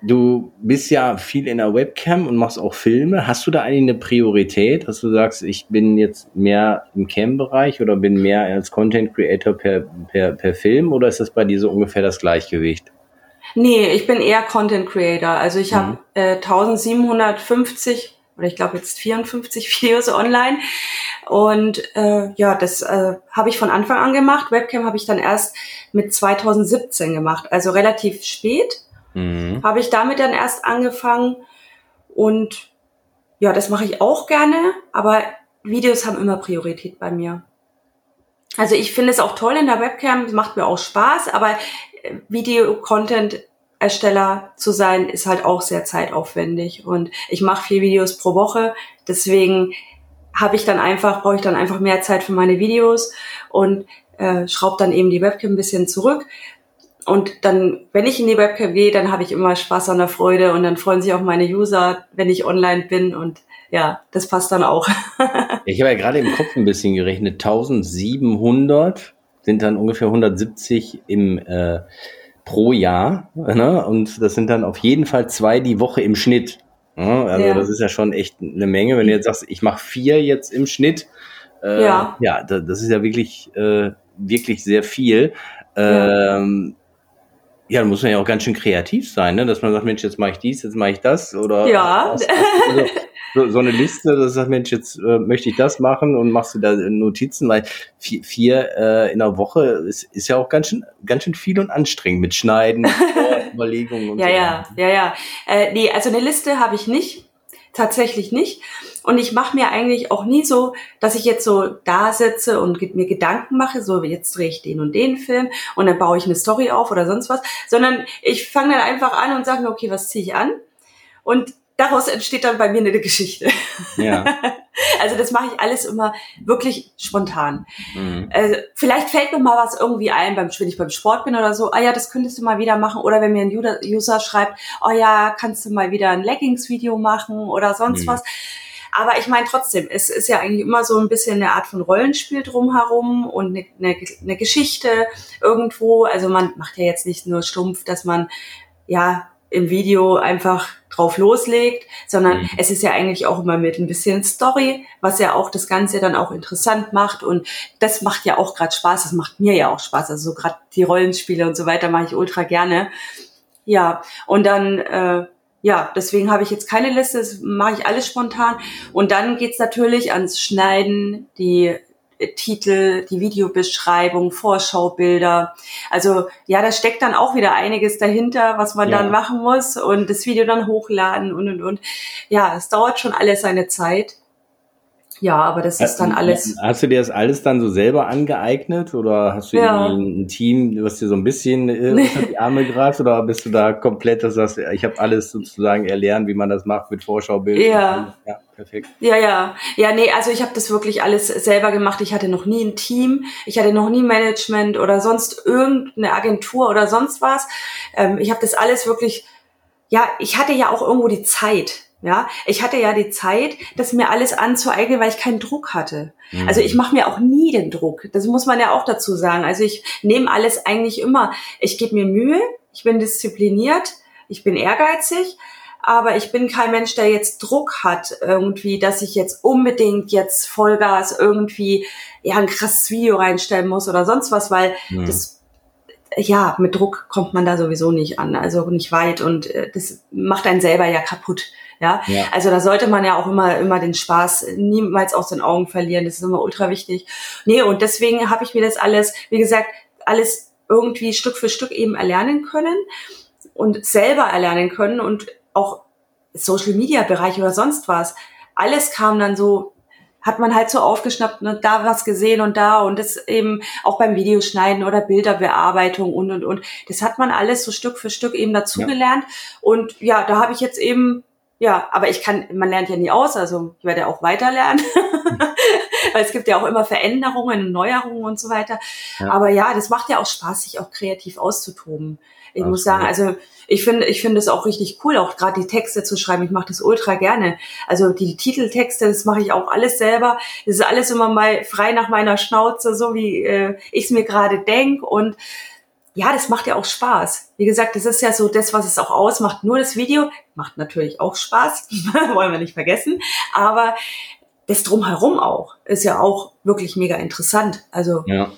du bist ja viel in der Webcam und machst auch Filme. Hast du da eigentlich eine Priorität, dass du sagst, ich bin jetzt mehr im Cam-Bereich oder bin mehr als Content Creator per, per, per Film oder ist das bei dir so ungefähr das Gleichgewicht? Nee, ich bin eher Content Creator. Also ich mhm. habe äh, 1750 oder ich glaube jetzt 54 Videos online. Und äh, ja, das äh, habe ich von Anfang an gemacht. Webcam habe ich dann erst mit 2017 gemacht, also relativ spät mhm. habe ich damit dann erst angefangen. Und ja, das mache ich auch gerne, aber Videos haben immer Priorität bei mir. Also ich finde es auch toll in der Webcam, macht mir auch Spaß, aber äh, Video-Content Ersteller zu sein, ist halt auch sehr zeitaufwendig. Und ich mache vier Videos pro Woche. Deswegen habe ich dann einfach, brauche ich dann einfach mehr Zeit für meine Videos und äh, schraube dann eben die Webcam ein bisschen zurück. Und dann, wenn ich in die Webcam gehe, dann habe ich immer Spaß an der Freude und dann freuen sich auch meine User, wenn ich online bin und ja, das passt dann auch. ich habe ja gerade im Kopf ein bisschen gerechnet. 1700 sind dann ungefähr 170 im äh, pro Jahr. Ne? Und das sind dann auf jeden Fall zwei die Woche im Schnitt. Ne? Also ja. das ist ja schon echt eine Menge. Wenn du jetzt sagst, ich mache vier jetzt im Schnitt, äh, ja, ja das ist ja wirklich, äh, wirklich sehr viel. Ähm, Ja, da muss man ja auch ganz schön kreativ sein, ne? dass man sagt, Mensch, jetzt mache ich dies, jetzt mache ich das oder ja. Das, also, so, so, eine Liste, dass sagt, Mensch, jetzt äh, möchte ich das machen und machst du da Notizen, weil vier, vier äh, in der Woche ist, ist ja auch ganz schön, ganz schön viel und anstrengend mit Schneiden, Überlegungen und ja, so. Ja, ja, ja. Äh, nee, also eine Liste habe ich nicht, tatsächlich nicht. Und ich mache mir eigentlich auch nie so, dass ich jetzt so da sitze und mir Gedanken mache, so jetzt drehe ich den und den Film und dann baue ich eine Story auf oder sonst was, sondern ich fange dann einfach an und sage mir, okay, was ziehe ich an? Und daraus entsteht dann bei mir eine Geschichte. Ja. Also das mache ich alles immer wirklich spontan. Mhm. Also vielleicht fällt mir mal was irgendwie ein, beim, wenn ich beim Sport bin oder so, ah ja, das könntest du mal wieder machen. Oder wenn mir ein User schreibt, oh ja, kannst du mal wieder ein Leggings-Video machen oder sonst Mhm. was. Aber ich meine trotzdem, es ist ja eigentlich immer so ein bisschen eine Art von Rollenspiel drumherum und eine, eine, eine Geschichte irgendwo. Also man macht ja jetzt nicht nur stumpf, dass man ja im Video einfach drauf loslegt, sondern Mhm. es ist ja eigentlich auch immer mit ein bisschen Story, was ja auch das Ganze dann auch interessant macht. Und das macht ja auch gerade Spaß, das macht mir ja auch Spaß, also so gerade die Rollenspiele und so weiter mache ich ultra gerne. Ja, und dann äh, ja, deswegen habe ich jetzt keine Liste, das mache ich alles spontan. Und dann geht's natürlich ans Schneiden, die Titel, die Videobeschreibung, Vorschaubilder. Also ja, da steckt dann auch wieder einiges dahinter, was man Ja. dann machen muss und das Video dann hochladen und und und. Ja, es dauert schon alles seine Zeit. Ja, aber das ist dann alles. Hast du dir das alles dann so selber angeeignet oder hast du Ja. ein Team, was dir so ein bisschen äh, unter die Arme greift oder bist du da komplett, dass du sagst, ich habe alles sozusagen erlernt, wie man das macht mit Vorschaubildern? Ja. Ja, perfekt. Ja, ja. Ja, nee, also ich habe das wirklich alles selber gemacht. Ich hatte noch nie ein Team, ich hatte noch nie Management oder sonst irgendeine Agentur oder sonst was. Ähm, ich habe das alles wirklich, ja, ich hatte ja auch irgendwo die Zeit. Ja, ich hatte ja die Zeit, das mir alles anzueignen, weil ich keinen Druck hatte. Mhm. Also ich mache mir auch nie den Druck. Das muss man ja auch dazu sagen. Also ich nehme alles eigentlich immer. Ich gebe mir Mühe, ich bin diszipliniert, ich bin ehrgeizig, aber ich bin kein Mensch, der jetzt Druck hat irgendwie, dass ich jetzt unbedingt jetzt Vollgas irgendwie ja ein krasses Video reinstellen muss oder sonst was, weil Mhm. das ja mit Druck kommt man da sowieso nicht an, also nicht weit und äh, das macht einen selber ja kaputt. Ja, Ja. also da sollte man ja auch immer, immer den Spaß niemals aus den Augen verlieren. Das ist immer ultra wichtig. Nee, und deswegen habe ich mir das alles, wie gesagt, alles irgendwie Stück für Stück eben erlernen können und selber erlernen können und auch Social Media Bereich oder sonst was. Alles kam dann so, hat man halt so aufgeschnappt, ne, da was gesehen und da und das eben auch beim Videoschneiden oder Bilderbearbeitung und und und. Das hat man alles so Stück für Stück eben dazugelernt. Und ja, da habe ich jetzt eben ja, aber ich kann, man lernt ja nie aus, also ich werde auch weiter lernen, weil es gibt ja auch immer Veränderungen und Neuerungen und so weiter. Ja. Aber ja, das macht ja auch Spaß, sich auch kreativ auszutoben. Ich Absolut. muss sagen, also ich finde, ich finde es auch richtig cool, auch gerade die Texte zu schreiben. Ich mache das ultra gerne. Also die Titeltexte, das mache ich auch alles selber. Das ist alles immer mal frei nach meiner Schnauze, so wie äh, ich es mir gerade denk und ja, das macht ja auch Spaß. Wie gesagt, das ist ja so das, was es auch ausmacht. Nur das Video macht natürlich auch Spaß, wollen wir nicht vergessen. Aber das drumherum auch ist ja auch wirklich mega interessant. Also Ja.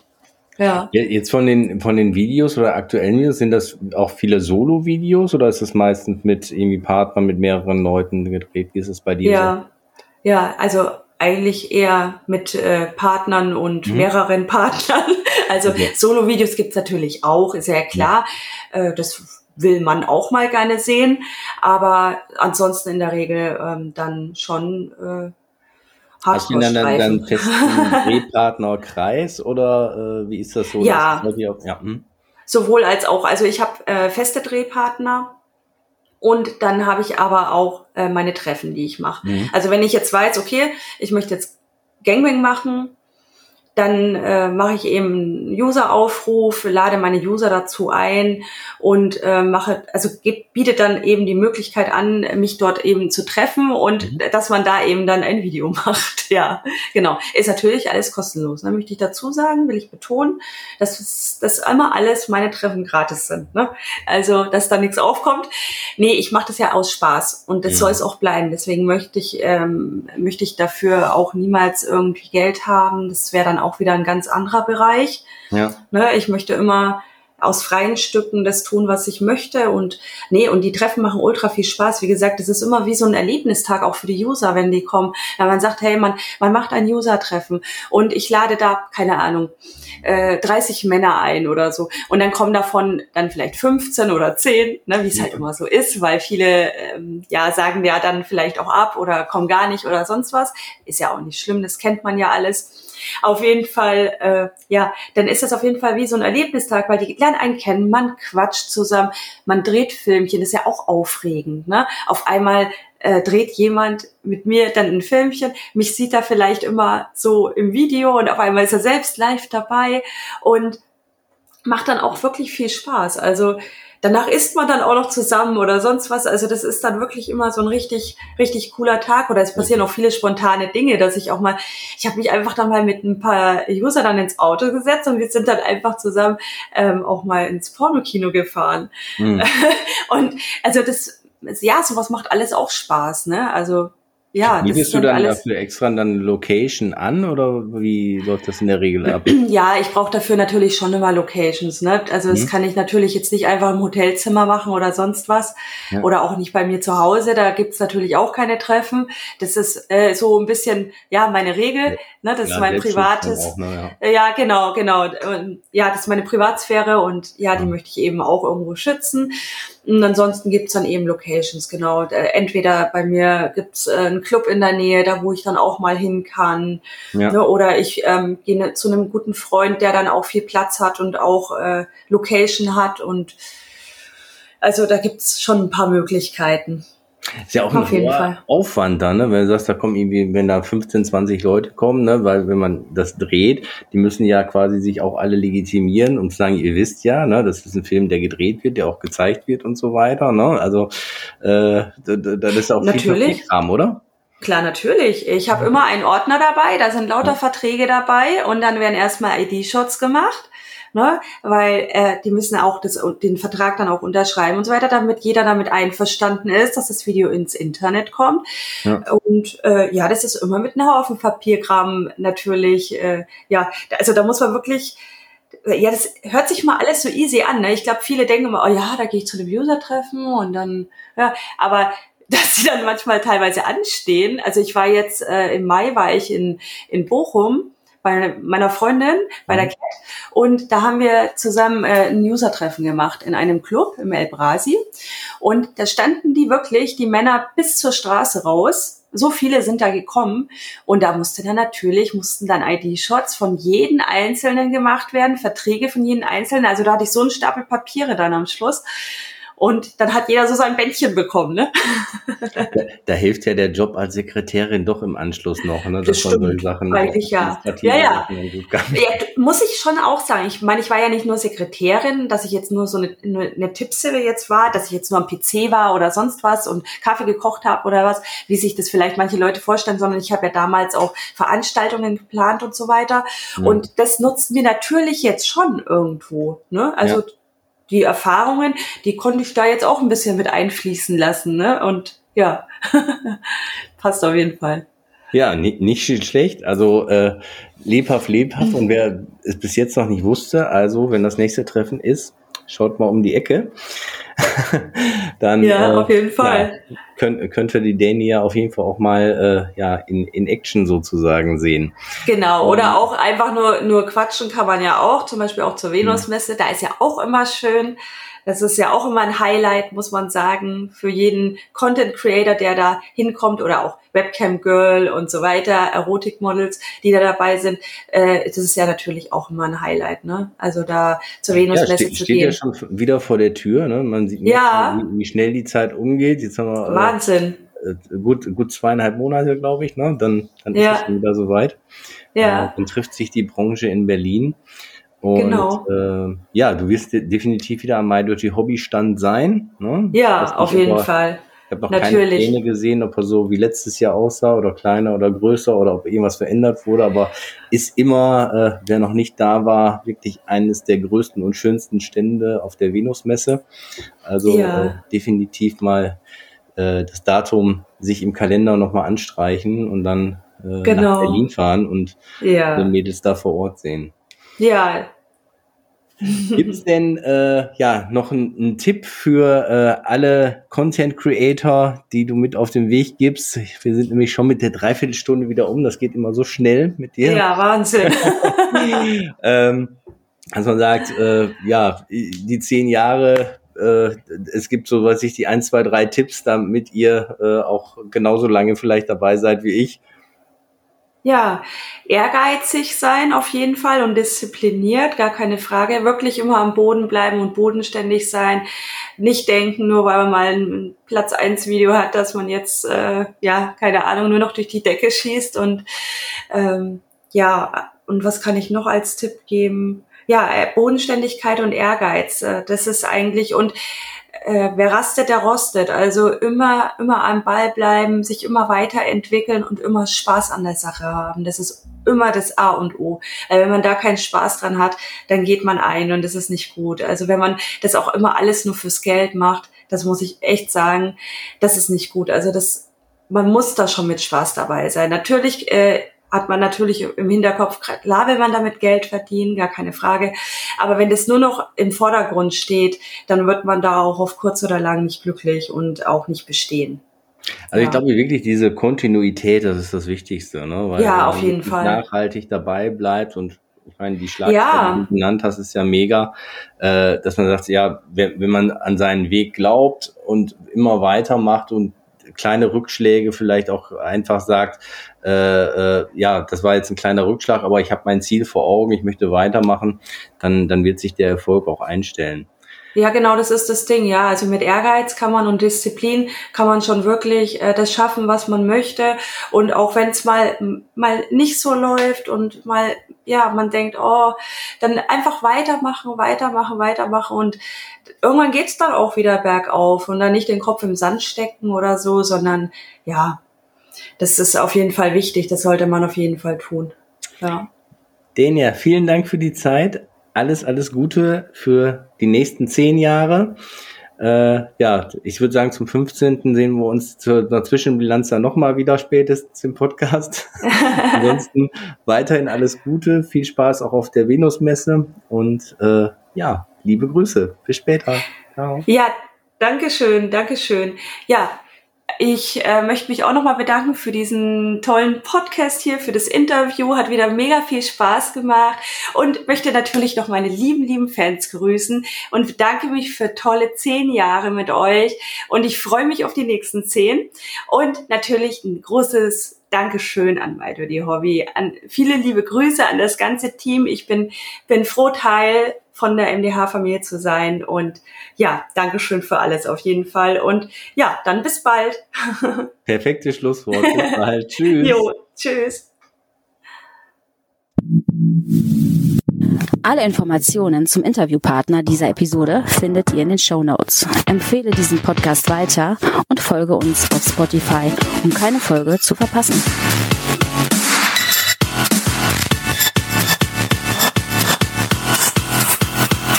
ja. Jetzt von den, von den Videos oder aktuellen Videos, sind das auch viele Solo-Videos oder ist das meistens mit irgendwie Partnern, mit mehreren Leuten gedreht? Wie ist es bei dir? Ja, ja, also eigentlich eher mit äh, Partnern und Mhm. mehreren Partnern. Also Okay. Solo-Videos gibt's natürlich auch, ist ja klar. Äh, das will man auch mal gerne sehen. Aber ansonsten in der Regel ähm, dann schon äh, Hast du dann, Hardcore-Streifen. festen Drehpartnerkreis oder äh, wie ist das so? Ja. Das ja. hm. Sowohl als auch. Also ich habe äh, feste Drehpartner und dann habe ich aber auch äh, meine Treffen, die ich mache. Mhm. Also wenn ich jetzt weiß, okay, ich möchte jetzt Gangbang machen, dann äh, mache ich eben einen User-Aufruf, lade meine User dazu ein und äh, mache, also geb, biete dann eben die Möglichkeit an, mich dort eben zu treffen und Mhm. dass man da eben dann ein Video macht. Ja, genau. Ist natürlich alles kostenlos. Ne? Möchte ich dazu sagen, will ich betonen, dass, dass immer alles meine Treffen gratis sind. Ne? Also, dass da nichts aufkommt. Nee, ich mache das ja aus Spaß und das Mhm. soll es auch bleiben. Deswegen möchte ich, ähm, möchte ich dafür auch niemals irgendwie Geld haben. Das wäre dann auch wieder ein ganz anderer Bereich. Ja. Ne? Ich möchte immer aus freien Stücken das tun, was ich möchte. Und nee, und die Treffen machen ultra viel Spaß. Wie gesagt, es ist immer wie so ein Erlebnistag auch für die User, wenn die kommen. Wenn man sagt, hey, man, man macht ein User-Treffen und ich lade da, keine Ahnung, äh, 30 Männer ein oder so. Und dann kommen davon dann vielleicht 15 oder 10, ne, wie es halt immer so ist, weil viele ähm, ja sagen ja dann vielleicht auch ab oder kommen gar nicht oder sonst was. Ist ja auch nicht schlimm, das kennt man ja alles. Auf jeden Fall, äh, ja, dann ist das auf jeden Fall wie so ein Erlebnistag, weil die lernen einen kennen, man quatscht zusammen, man dreht Filmchen, ist ja auch aufregend. Ne? Auf einmal äh, dreht jemand mit mir dann ein Filmchen. Mich sieht er vielleicht immer so im Video und auf einmal ist er selbst live dabei und macht dann auch wirklich viel Spaß. Also danach isst man dann auch noch zusammen oder sonst was. Also das ist dann wirklich immer so ein richtig, richtig cooler Tag. Oder es passieren auch viele spontane Dinge, dass ich auch mal, ich habe mich einfach dann mal mit ein paar User dann ins Auto gesetzt und wir sind dann einfach zusammen ähm, auch mal ins Pornokino gefahren. Mhm. Und also das, ja, sowas macht alles auch Spaß, ne? Also ja, Bietest du dann dafür extra dann Location an oder wie läuft das in der Regel ab? Ja, ich brauche dafür natürlich schon immer Locations. Ne? Also das mhm. kann ich natürlich jetzt nicht einfach im Hotelzimmer machen oder sonst was. Ja. Oder auch nicht bei mir zu Hause. Da gibt's natürlich auch keine Treffen. Das ist äh, so ein bisschen, ja, meine Regel. Ja. Ne? Das ja, ist mein privates. Auch, ne, ja. genau, genau. Ja, das ist meine Privatsphäre und ja, die möchte ich eben auch irgendwo schützen. Und ansonsten gibt's dann eben Locations, genau. Äh, entweder bei mir gibt's äh, einen Club in der Nähe, da wo ich dann auch mal hin kann. Ja. Ne, oder ich ähm, gehe ne, zu einem guten Freund, der dann auch viel Platz hat und auch äh, Location hat. Und also da gibt's schon ein paar Möglichkeiten. Ist ja auch Auf ein hoher Aufwand dann, ne? wenn du sagst, da kommen irgendwie, wenn da 15, 20 Leute kommen, ne? weil wenn man das dreht, die müssen ja quasi sich auch alle legitimieren und sagen, ihr wisst ja, ne? das ist ein Film, der gedreht wird, der auch gezeigt wird und so weiter. Ne? Also äh, das ist auch Natürlich. viel Kram, oder? Klar, natürlich. Ich habe immer einen Ordner dabei, da sind lauter Verträge dabei und dann werden erstmal ID-Shots gemacht ne? weil äh, die müssen auch das, den Vertrag dann auch unterschreiben und so weiter, damit jeder damit einverstanden ist, dass das Video ins Internet kommt. Ja. Und äh, ja, das ist immer mit einem Haufen Papierkram natürlich. Äh, ja, also da muss man wirklich ja, das hört sich mal alles so easy an. Ne? Ich glaube, viele denken immer, oh ja, da gehe ich zu einem User-Treffen und dann, ja, aber dass sie dann manchmal teilweise anstehen. Also ich war jetzt äh, im Mai war ich in in Bochum bei meiner Freundin, bei der mhm. Cat. Und da haben wir zusammen äh, ein User-Treffen gemacht in einem Club im El Brasi. Und da standen die wirklich, die Männer bis zur Straße raus. So viele sind da gekommen. Und da musste dann natürlich, mussten dann ID-Shots von jedem Einzelnen gemacht werden, Verträge von jedem Einzelnen. Also da hatte ich so einen Stapel Papiere dann am Schluss. Und dann hat jeder so sein Bändchen bekommen, ne? Da, da, hilft ja der Job als Sekretärin doch im Anschluss noch, ne? Das, das stimmt, Sachen eigentlich ja. Ja, ja. ja. Muss ich schon auch sagen. Ich meine, ich war ja nicht nur Sekretärin, dass ich jetzt nur so eine, eine Tippsille jetzt war, dass ich jetzt nur am PC war oder sonst was und Kaffee gekocht habe oder was, wie sich das vielleicht manche Leute vorstellen, sondern ich habe ja damals auch Veranstaltungen geplant und so weiter. Mhm. Und das nutzen wir natürlich jetzt schon irgendwo. Ne? Also ja die Erfahrungen, die konnte ich da jetzt auch ein bisschen mit einfließen lassen. Ne? Und ja, passt auf jeden Fall. Ja, nicht, schlecht. Also äh, lebhaft, lebhaft. Und wer es bis jetzt noch nicht wusste, also wenn das nächste Treffen ist, schaut mal um die Ecke. dann ja, äh, auf jeden Fall. Ja, könnt, könnte die Dani ja auf jeden Fall auch mal äh, ja in, in Action sozusagen sehen. Genau, oder auch einfach nur nur quatschen kann man ja auch, zum Beispiel auch zur Venusmesse, da ist ja auch immer schön das ist ja auch immer ein Highlight, muss man sagen, für jeden Content Creator, der da hinkommt oder auch Webcam Girl und so weiter, Erotikmodels, die da dabei sind. Äh, das ist ja natürlich auch immer ein Highlight, ne? Also da zur Venusmesse ja, steht, zu steht gehen. Steht ja schon wieder vor der Tür, ne? Man sieht, ja. wie, wie schnell die Zeit umgeht. Jetzt haben wir, äh, Wahnsinn. Äh, gut, gut zweieinhalb Monate, glaube ich, ne? Dann, dann ja. ist es wieder soweit. Ja. Äh, dann trifft sich die Branche in Berlin. Und genau. äh, ja, du wirst definitiv wieder am MyDirty Hobby Stand sein. Ne? Ja, auf jeden Fall. Ich habe noch Natürlich. keine Pläne gesehen, ob er so wie letztes Jahr aussah oder kleiner oder größer oder ob irgendwas verändert wurde, aber ist immer, äh, wer noch nicht da war, wirklich eines der größten und schönsten Stände auf der Venusmesse. Also ja. äh, definitiv mal äh, das Datum sich im Kalender nochmal anstreichen und dann äh, genau. nach Berlin fahren und ja. die Mädels da vor Ort sehen. Ja, Gibt es denn äh, ja noch einen Tipp für äh, alle Content Creator, die du mit auf den Weg gibst? Wir sind nämlich schon mit der Dreiviertelstunde wieder um. Das geht immer so schnell mit dir. Ja, Wahnsinn. ähm, also man sagt, äh, ja, die zehn Jahre, äh, es gibt so, was ich, die ein, zwei, drei Tipps, damit ihr äh, auch genauso lange vielleicht dabei seid wie ich. Ja, ehrgeizig sein auf jeden Fall und diszipliniert, gar keine Frage. Wirklich immer am Boden bleiben und bodenständig sein. Nicht denken, nur weil man mal ein Platz 1 Video hat, dass man jetzt, äh, ja, keine Ahnung, nur noch durch die Decke schießt. Und ähm, ja, und was kann ich noch als Tipp geben? Ja, äh, Bodenständigkeit und Ehrgeiz. Äh, das ist eigentlich und äh, wer rastet, der rostet. Also immer, immer am Ball bleiben, sich immer weiterentwickeln und immer Spaß an der Sache haben. Das ist immer das A und O. Weil wenn man da keinen Spaß dran hat, dann geht man ein und das ist nicht gut. Also wenn man das auch immer alles nur fürs Geld macht, das muss ich echt sagen, das ist nicht gut. Also das, man muss da schon mit Spaß dabei sein. Natürlich äh, hat man natürlich im Hinterkopf, klar will man damit Geld verdienen, gar keine Frage. Aber wenn das nur noch im Vordergrund steht, dann wird man da auch auf kurz oder lang nicht glücklich und auch nicht bestehen. Also ja. ich glaube wirklich, diese Kontinuität, das ist das Wichtigste, ne? Weil ja, auf jeden Fall. Nachhaltig dabei bleibt und ich meine, die Schlagzeile, ja. die du genannt hast, ist ja mega, äh, dass man sagt, ja, wenn, wenn man an seinen Weg glaubt und immer weitermacht und kleine Rückschläge vielleicht auch einfach sagt, äh, äh, ja, das war jetzt ein kleiner Rückschlag, aber ich habe mein Ziel vor Augen, ich möchte weitermachen, dann, dann wird sich der Erfolg auch einstellen. Ja, genau, das ist das Ding, ja. Also mit Ehrgeiz kann man und Disziplin kann man schon wirklich äh, das schaffen, was man möchte. Und auch wenn es mal mal nicht so läuft und mal, ja, man denkt, oh, dann einfach weitermachen, weitermachen, weitermachen. Und irgendwann geht's dann auch wieder bergauf und dann nicht den Kopf im Sand stecken oder so, sondern ja, das ist auf jeden Fall wichtig. Das sollte man auf jeden Fall tun. Ja. Denia, vielen Dank für die Zeit alles, alles Gute für die nächsten zehn Jahre. Äh, ja, ich würde sagen, zum 15. sehen wir uns zur einer Zwischenbilanz dann nochmal wieder spätestens im Podcast. Ansonsten weiterhin alles Gute, viel Spaß auch auf der Venusmesse und äh, ja, liebe Grüße. Bis später. Ciao. Ja, Dankeschön, Dankeschön. Ja, ich äh, möchte mich auch nochmal bedanken für diesen tollen Podcast hier, für das Interview. Hat wieder mega viel Spaß gemacht. Und möchte natürlich noch meine lieben, lieben Fans grüßen. Und bedanke mich für tolle zehn Jahre mit euch. Und ich freue mich auf die nächsten zehn. Und natürlich ein großes Dankeschön an My Dirty Hobby, an viele liebe Grüße an das ganze Team. Ich bin, bin froh Teil von der MDH-Familie zu sein. Und ja, Dankeschön für alles auf jeden Fall. Und ja, dann bis bald. Perfektes Schlusswort. Bis bald. tschüss. Jo, tschüss. Alle Informationen zum Interviewpartner dieser Episode findet ihr in den Show Notes. Empfehle diesen Podcast weiter und folge uns auf Spotify, um keine Folge zu verpassen.